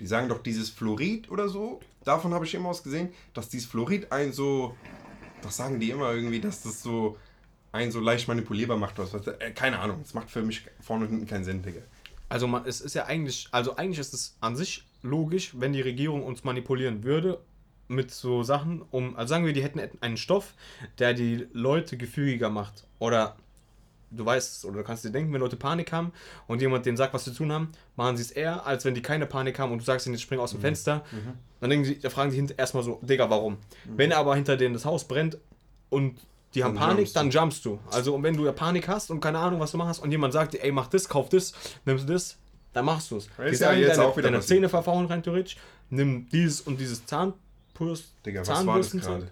S1: Die sagen doch dieses Fluorid oder so, davon habe ich immer was gesehen, dass dieses Fluorid ein so, das sagen die immer irgendwie, dass das so ein so leicht manipulierbar macht. Was, äh, keine Ahnung, es macht für mich vorne und hinten keinen Sinn, Digga.
S2: Also man, es ist ja eigentlich, also eigentlich ist es an sich logisch, wenn die Regierung uns manipulieren würde mit so Sachen, um, also sagen wir, die hätten einen Stoff, der die Leute gefügiger macht. Oder du weißt, oder du kannst dir denken, wenn Leute Panik haben und jemand denen sagt, was sie zu tun haben, machen sie es eher, als wenn die keine Panik haben und du sagst ihnen, jetzt spring aus dem Fenster. Dann denken sie, da fragen sie erstmal so, Digga, warum? Wenn aber hinter denen das Haus brennt und die haben
S1: Dann
S2: Panik,
S1: jumpst
S2: dann jumpst du. Also und wenn du ja Panik hast und keine Ahnung, was du machst und jemand sagt dir, ey, mach das, kauf das, nimmst du das, dann machst du es.
S1: Ja, ist
S2: Die
S1: ja
S2: sagen,
S1: jetzt
S2: deine,
S1: auch wieder
S2: deine. Zähne verfaulen rein theoretisch, nimm dieses und dieses Zahnpust,
S1: Digga, was war das gerade?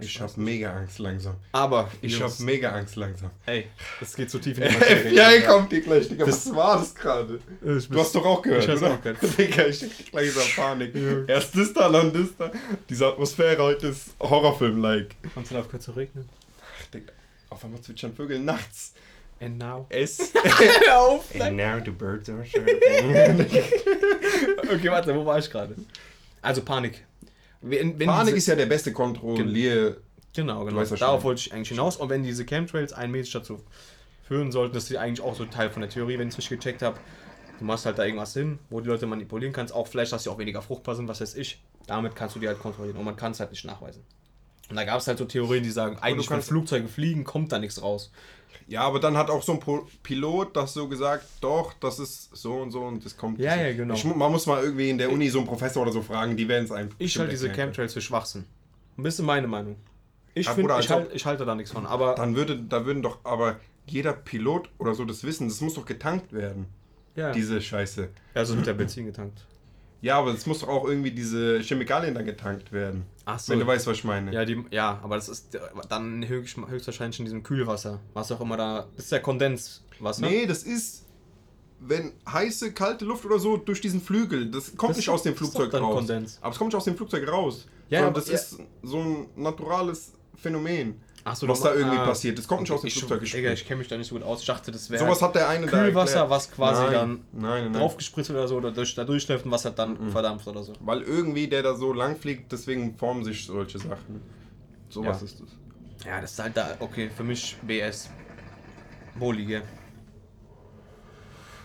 S1: Ich habe mega Angst langsam.
S2: Aber,
S1: Ich habe mega Angst langsam.
S2: ey, das geht zu tief in die Materie.
S1: FBI kommt dir gleich, Digga. Was war das gerade? Du hast doch auch gehört,
S2: Ich hab's
S1: oder?
S2: auch gehört.
S1: Digga, ich krieg langsam Panik. Erst das da, dann das da. Diese Atmosphäre heute ist Horrorfilm-like.
S2: Kannst du aufgehört zu regnen?
S1: Ach, Digga, auf einmal zwitschern Vögel nachts.
S2: And now.
S1: Es.
S2: Hör auf!
S1: And now the birds are chirping.
S2: Okay, warte, wo war ich gerade? Also Panik. Wenn, wenn
S1: Panik
S2: diese-
S1: ist ja der beste Kontrollier.
S2: Genau, genau. Darauf
S1: meine.
S2: wollte ich eigentlich hinaus. Und wenn diese Chemtrails einen mäßig dazu führen sollten, das ist eigentlich auch so Teil von der Theorie, wenn ich es richtig gecheckt habe. Du machst halt da irgendwas hin, wo die Leute manipulieren kannst. Auch vielleicht, dass sie auch weniger fruchtbar sind, was weiß ich. Damit kannst du die halt kontrollieren. Und man kann es halt nicht nachweisen. Und da gab es halt so Theorien, die sagen, eigentlich, wenn Flugzeuge fliegen, kommt da nichts raus.
S1: Ja, aber dann hat auch so ein Pro Pilot das so gesagt, doch, das ist so und so und das kommt.
S2: Ja, ja, genau.
S1: Ich, man muss mal irgendwie in der Uni so einen Professor oder so fragen, die werden es einem.
S2: Ich halte diese Chemtrails für Schwachsinn. Ein bisschen meine Meinung. Ich,
S1: Ja,
S2: find,
S1: Bruder,
S2: ich, halt, ich halte da nichts von. Aber
S1: Dann würde, da würden doch aber jeder Pilot oder so das wissen, das muss doch getankt werden,
S2: ja,
S1: diese Scheiße.
S2: also mit der Benzin getankt.
S1: Ja, aber es muss doch auch irgendwie diese Chemikalien dann getankt werden.
S2: Ach so.
S1: Wenn du weißt, was ich meine.
S2: Ja, die, ja, aber das ist äh, dann höchst, höchstwahrscheinlich in diesem Kühlwasser. Was auch immer da. Das ist ja Kondenswasser.
S1: Nee, das ist, wenn heiße, kalte Luft oder so durch diesen Flügel, das kommt
S2: Das
S1: nicht
S2: ist-
S1: aus dem Flugzeug raus.
S2: Kondens.
S1: Aber es kommt nicht aus dem Flugzeug raus.
S2: Ja, aber-
S1: das
S2: ja.
S1: ist so ein naturales Phänomen.
S2: So,
S1: was da irgendwie
S2: ah,
S1: passiert. Das kommt nicht aus dem Flugzeug
S2: Digga,
S1: gesprüht.
S2: ich kenne mich da nicht so gut aus. Ich dachte, das wäre
S1: Sowas hat der eine da
S2: Kühlwasser,
S1: erklärt.
S2: was quasi
S1: nein,
S2: dann
S1: nein, nein,
S2: draufgespritzt oder so oder durch, da durchläuft und was hat dann verdampft oder so.
S1: Weil irgendwie der da so lang fliegt, deswegen formen sich solche Sachen. Sowas
S2: Ja.
S1: ist das.
S2: Ja, das ist halt da, okay, für mich BS. Boli, gell?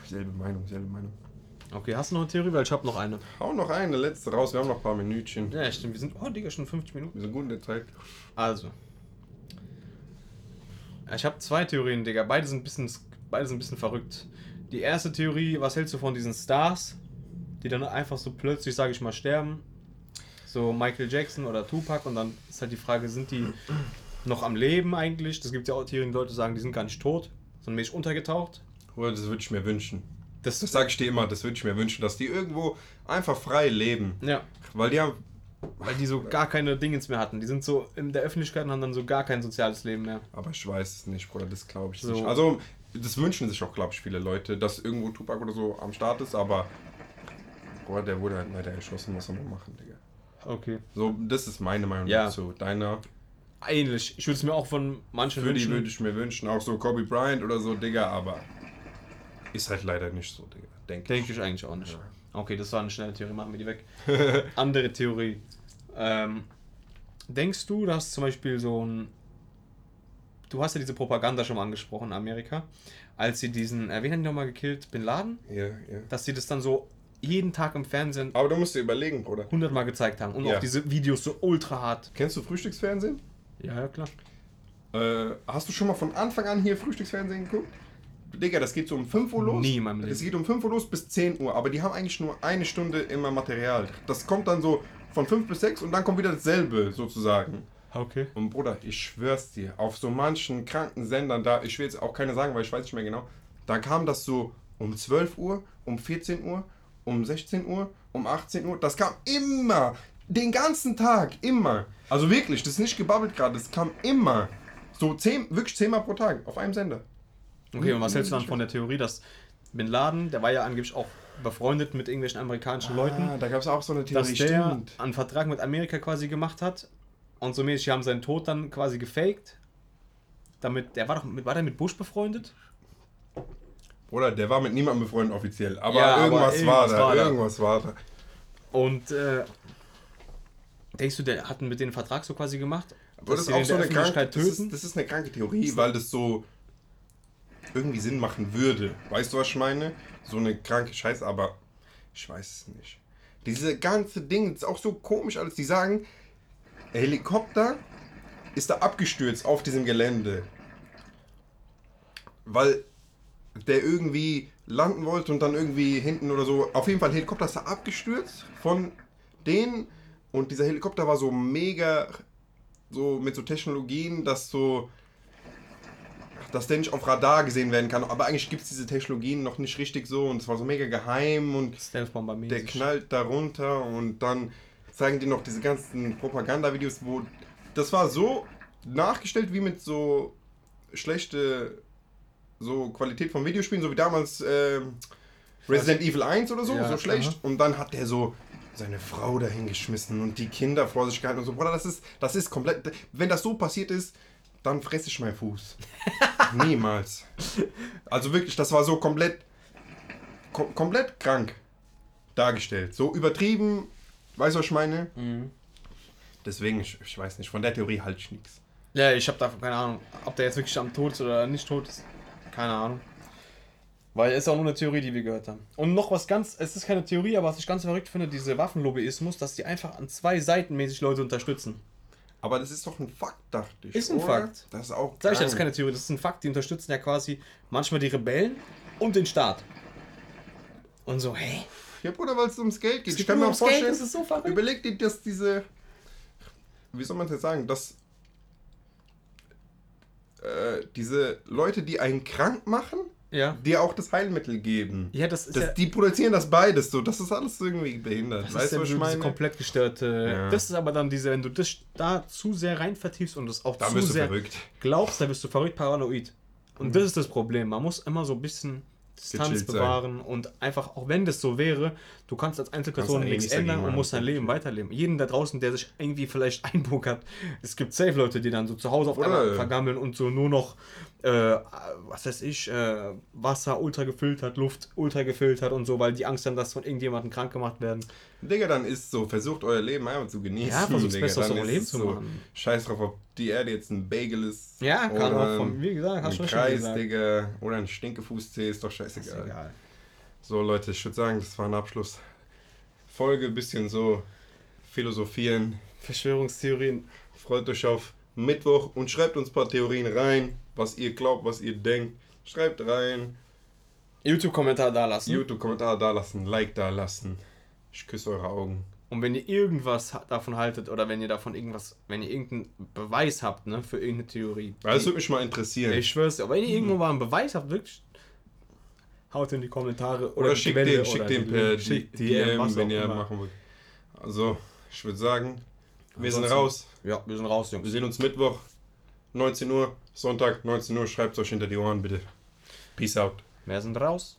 S1: Selbe Meinung, selbe Meinung.
S2: Okay, hast du noch eine Theorie? Weil ich habe noch eine.
S1: Hau noch eine letzte raus, wir haben noch ein paar Minütchen.
S2: Ja, stimmt. Wir sind, oh, Digga, schon 50 Minuten.
S1: Wir sind gut in der Zeit.
S2: Also. Ich habe zwei Theorien, Digga. Beide sind ein bisschen, beide sind ein bisschen verrückt. Die erste Theorie, was hältst du von diesen Stars, die dann einfach so plötzlich, sage ich mal, sterben? So Michael Jackson oder Tupac und dann ist halt die Frage, sind die noch am Leben eigentlich? Das gibt ja auch Theorien, die Leute sagen, die sind gar nicht tot, sondern mäßig untergetaucht.
S1: Oder das würde ich mir wünschen.
S2: Das,
S1: Das sage ich dir immer, das würde ich mir wünschen, dass die irgendwo einfach frei leben.
S2: ja,
S1: Weil die haben.
S2: Weil die so gar keine Dingens mehr hatten. Die sind so in der Öffentlichkeit und haben dann so gar kein soziales Leben mehr.
S1: Aber ich weiß es nicht, Bruder, das glaube ich
S2: So.
S1: nicht. Also, das wünschen sich auch, glaube ich, viele Leute, dass irgendwo Tupac oder so am Start ist, aber. Bruder, der wurde halt leider erschossen, was soll man machen, Digga.
S2: Okay.
S1: So, das ist meine Meinung
S2: Ja.
S1: dazu. Deiner.
S2: Ähnlich. Ich würde es mir auch von manchen
S1: Für die
S2: wünschen.
S1: würde ich mir wünschen, auch so Kobe Bryant oder so, Digga, aber. Ist halt leider nicht so, Digga. Denke
S2: Denke ich eigentlich auch nicht. Okay, das war eine schnelle Theorie, machen wir die weg. Andere Theorie. Ähm, denkst du, dass zum Beispiel so ein. Du hast ja diese Propaganda schon mal angesprochen in Amerika, als sie diesen, äh, wen haben die nochmal gekillt? Bin Laden?
S1: Ja, ja.
S2: Dass sie das dann so jeden Tag im Fernsehen
S1: Aber du musst dir überlegen, Bruder.
S2: hundertmal gezeigt haben und
S1: Ja.
S2: auch diese Videos so ultra hart.
S1: Kennst du Frühstücksfernsehen?
S2: Ja, ja, klar.
S1: Äh, hast du schon mal von Anfang an hier Frühstücksfernsehen geguckt? Digga, das geht so um 5 Uhr los.
S2: Nie in meinem Leben.
S1: Das geht um 5 Uhr los bis 10 Uhr, aber die haben eigentlich nur eine Stunde immer Material. Das kommt dann so von 5 bis 6 und dann kommt wieder dasselbe sozusagen.
S2: Okay.
S1: Und Bruder, ich schwör's dir, auf so manchen kranken Sendern da, ich will jetzt auch keine sagen, weil ich weiß nicht mehr genau, da kam das so um 12 Uhr, um 14 Uhr, um 16 Uhr, um 18 Uhr. Das kam immer, den ganzen Tag, immer. Also wirklich, das ist nicht gebabbelt gerade, das kam immer. So zehn, wirklich zehnmal pro Tag auf einem Sender.
S2: Okay, und was hältst du dann von der Theorie, dass Bin Laden, der war ja angeblich auch befreundet mit irgendwelchen amerikanischen Leuten,
S1: Ah, da gab es auch so eine
S2: dass
S1: Theorie,
S2: der
S1: stimmt.
S2: einen Vertrag mit Amerika quasi gemacht hat und so mäßig haben seinen Tod dann quasi gefaked. Damit, der war doch mit, war der mit Bush befreundet?
S1: Oder der war mit niemandem befreundet offiziell. Aber
S2: Ja, aber
S1: irgendwas, war
S2: irgendwas
S1: da.
S2: war da.
S1: irgendwas war da.
S2: Und äh, denkst du, der hat mit denen einen Vertrag so quasi gemacht?
S1: Aber das ist auch so eine kranke, das ist,
S2: töten?
S1: das ist eine kranke Theorie, weil das so irgendwie Sinn machen würde. Weißt du, was ich meine? So eine kranke Scheiße, aber ich weiß es nicht. Diese ganze Ding ist auch so komisch alles. Die sagen, Helikopter ist da abgestürzt auf diesem Gelände. Weil der irgendwie landen wollte und dann irgendwie hinten oder so. Auf jeden Fall, Helikopter ist da abgestürzt von denen. Und dieser Helikopter war so mega so mit so Technologien, dass so dass der nicht auf Radar gesehen werden kann. Aber eigentlich gibt es diese Technologien noch nicht richtig so und es war so mega geheim und der knallt da runter und dann zeigen die noch diese ganzen Propagandavideos, wo das war so nachgestellt wie mit so schlechte so Qualität von Videospielen, so wie damals ähm, Resident Evil 1 oder so,
S2: Ja,
S1: so schlecht.
S2: aha.
S1: Und dann hat der so seine Frau dahingeschmissen und die Kinder vor sich gehalten und so. Bruder, das ist, das ist komplett. Wenn das so passiert ist, dann fresse ich meinen Fuß. Niemals. Also wirklich, das war so komplett, kom komplett krank dargestellt. So übertrieben, weißt du, was ich meine?
S2: Mhm.
S1: Deswegen, ich, ich weiß nicht, von der Theorie halte ich nichts.
S2: Ja, ich habe davon keine Ahnung, ob der jetzt wirklich am Tod ist oder nicht tot ist. Keine Ahnung. Weil es ist auch nur eine Theorie, die wir gehört haben. Und noch was ganz, es ist keine Theorie, aber was ich ganz verrückt finde, diese Waffenlobbyismus, dass die einfach an zwei Seiten mäßig Leute unterstützen.
S1: Aber das ist doch ein Fakt, dachte ich.
S2: Ist ein
S1: oder?
S2: Fakt.
S1: Das ist auch.
S2: Sag ich, das ist keine Theorie, das ist ein Fakt, die unterstützen ja quasi manchmal die Rebellen und den Staat. Und so, hä?
S1: Ja, Bruder, weil es ums Geld geht. Ich kann mir auch
S2: Geld,
S1: vorstellen,
S2: ist so
S1: überleg dir, dass diese. Wie soll man das jetzt sagen? Dass. Äh, diese Leute, die einen krank machen,
S2: Ja.
S1: dir auch das Heilmittel geben.
S2: Ja, das ist
S1: Das,
S2: ja...
S1: Die produzieren das beides so. Das ist alles irgendwie behindert.
S2: Das
S1: weißt
S2: ist
S1: du,
S2: ja
S1: was ich meine?
S2: komplett gestörte.
S1: Ja.
S2: Das ist aber dann diese, wenn du das da zu sehr rein vertiefst und das auch
S1: Da
S2: zu
S1: bist du
S2: sehr
S1: verrückt.
S2: glaubst, dann bist du verrückt paranoid. Und das ist das Problem. Man muss immer so ein bisschen Distanz
S1: Gechillt sein.
S2: bewahren und einfach, auch wenn das so wäre, du kannst als Einzelperson
S1: Kannst
S2: nichts ändern und musst dein Leben weiterleben. Jeden da draußen, der sich irgendwie vielleicht einbunkert, es gibt safe Leute, die dann so zu Hause auf
S1: Oder-
S2: einmal vergammeln und so nur noch, äh, was weiß ich, äh, Wasser ultra gefiltert, Luft ultra gefiltert und so, weil die Angst haben, dass von irgendjemandem krank gemacht werden.
S1: Digga, dann ist so, versucht euer Leben einfach zu genießen.
S2: Ja, versucht's
S1: Digga.
S2: besser aus eurem
S1: ist
S2: Leben
S1: es
S2: zu
S1: so,
S2: machen.
S1: Scheiß drauf, ob die Erde jetzt ein Bagel ist.
S2: Ja, kann auch von, wie gesagt, hast du schon
S1: Kreis,
S2: gesagt.
S1: Digga. Oder ein Stinkefußzeh, ist doch
S2: Ist
S1: scheißegal.
S2: egal.
S1: So, Leute, ich würde sagen, das war ein Abschluss. Folge, bisschen so philosophieren.
S2: Verschwörungstheorien.
S1: Freut euch auf Mittwoch und schreibt uns ein paar Theorien rein, was ihr glaubt, was ihr denkt. Schreibt rein,
S2: YouTube-Kommentar da lassen.
S1: YouTube-Kommentar da lassen, Like da lassen. Ich küsse eure Augen.
S2: Und wenn ihr irgendwas davon haltet oder wenn ihr davon irgendwas, wenn ihr irgendeinen Beweis habt, ne, für irgendeine Theorie.
S1: Das würde mich mal interessieren.
S2: ich schwör's dir, aber wenn ihr irgendwo mal einen Beweis habt, wirklich, haut in die Kommentare
S1: Oder,
S2: die
S1: schickt den,
S2: oder
S1: schickt den per DM,
S2: DM,
S1: wenn ihr
S2: immer.
S1: machen wollt. Also, ich würde sagen, wir sind raus.
S2: Ja, wir sind raus,
S1: Wir
S2: Jungs.
S1: sehen uns Mittwoch, 19 Uhr, Sonntag, 19 Uhr. Schreibt es euch hinter die Ohren, bitte. Peace out.
S2: Wir sind raus.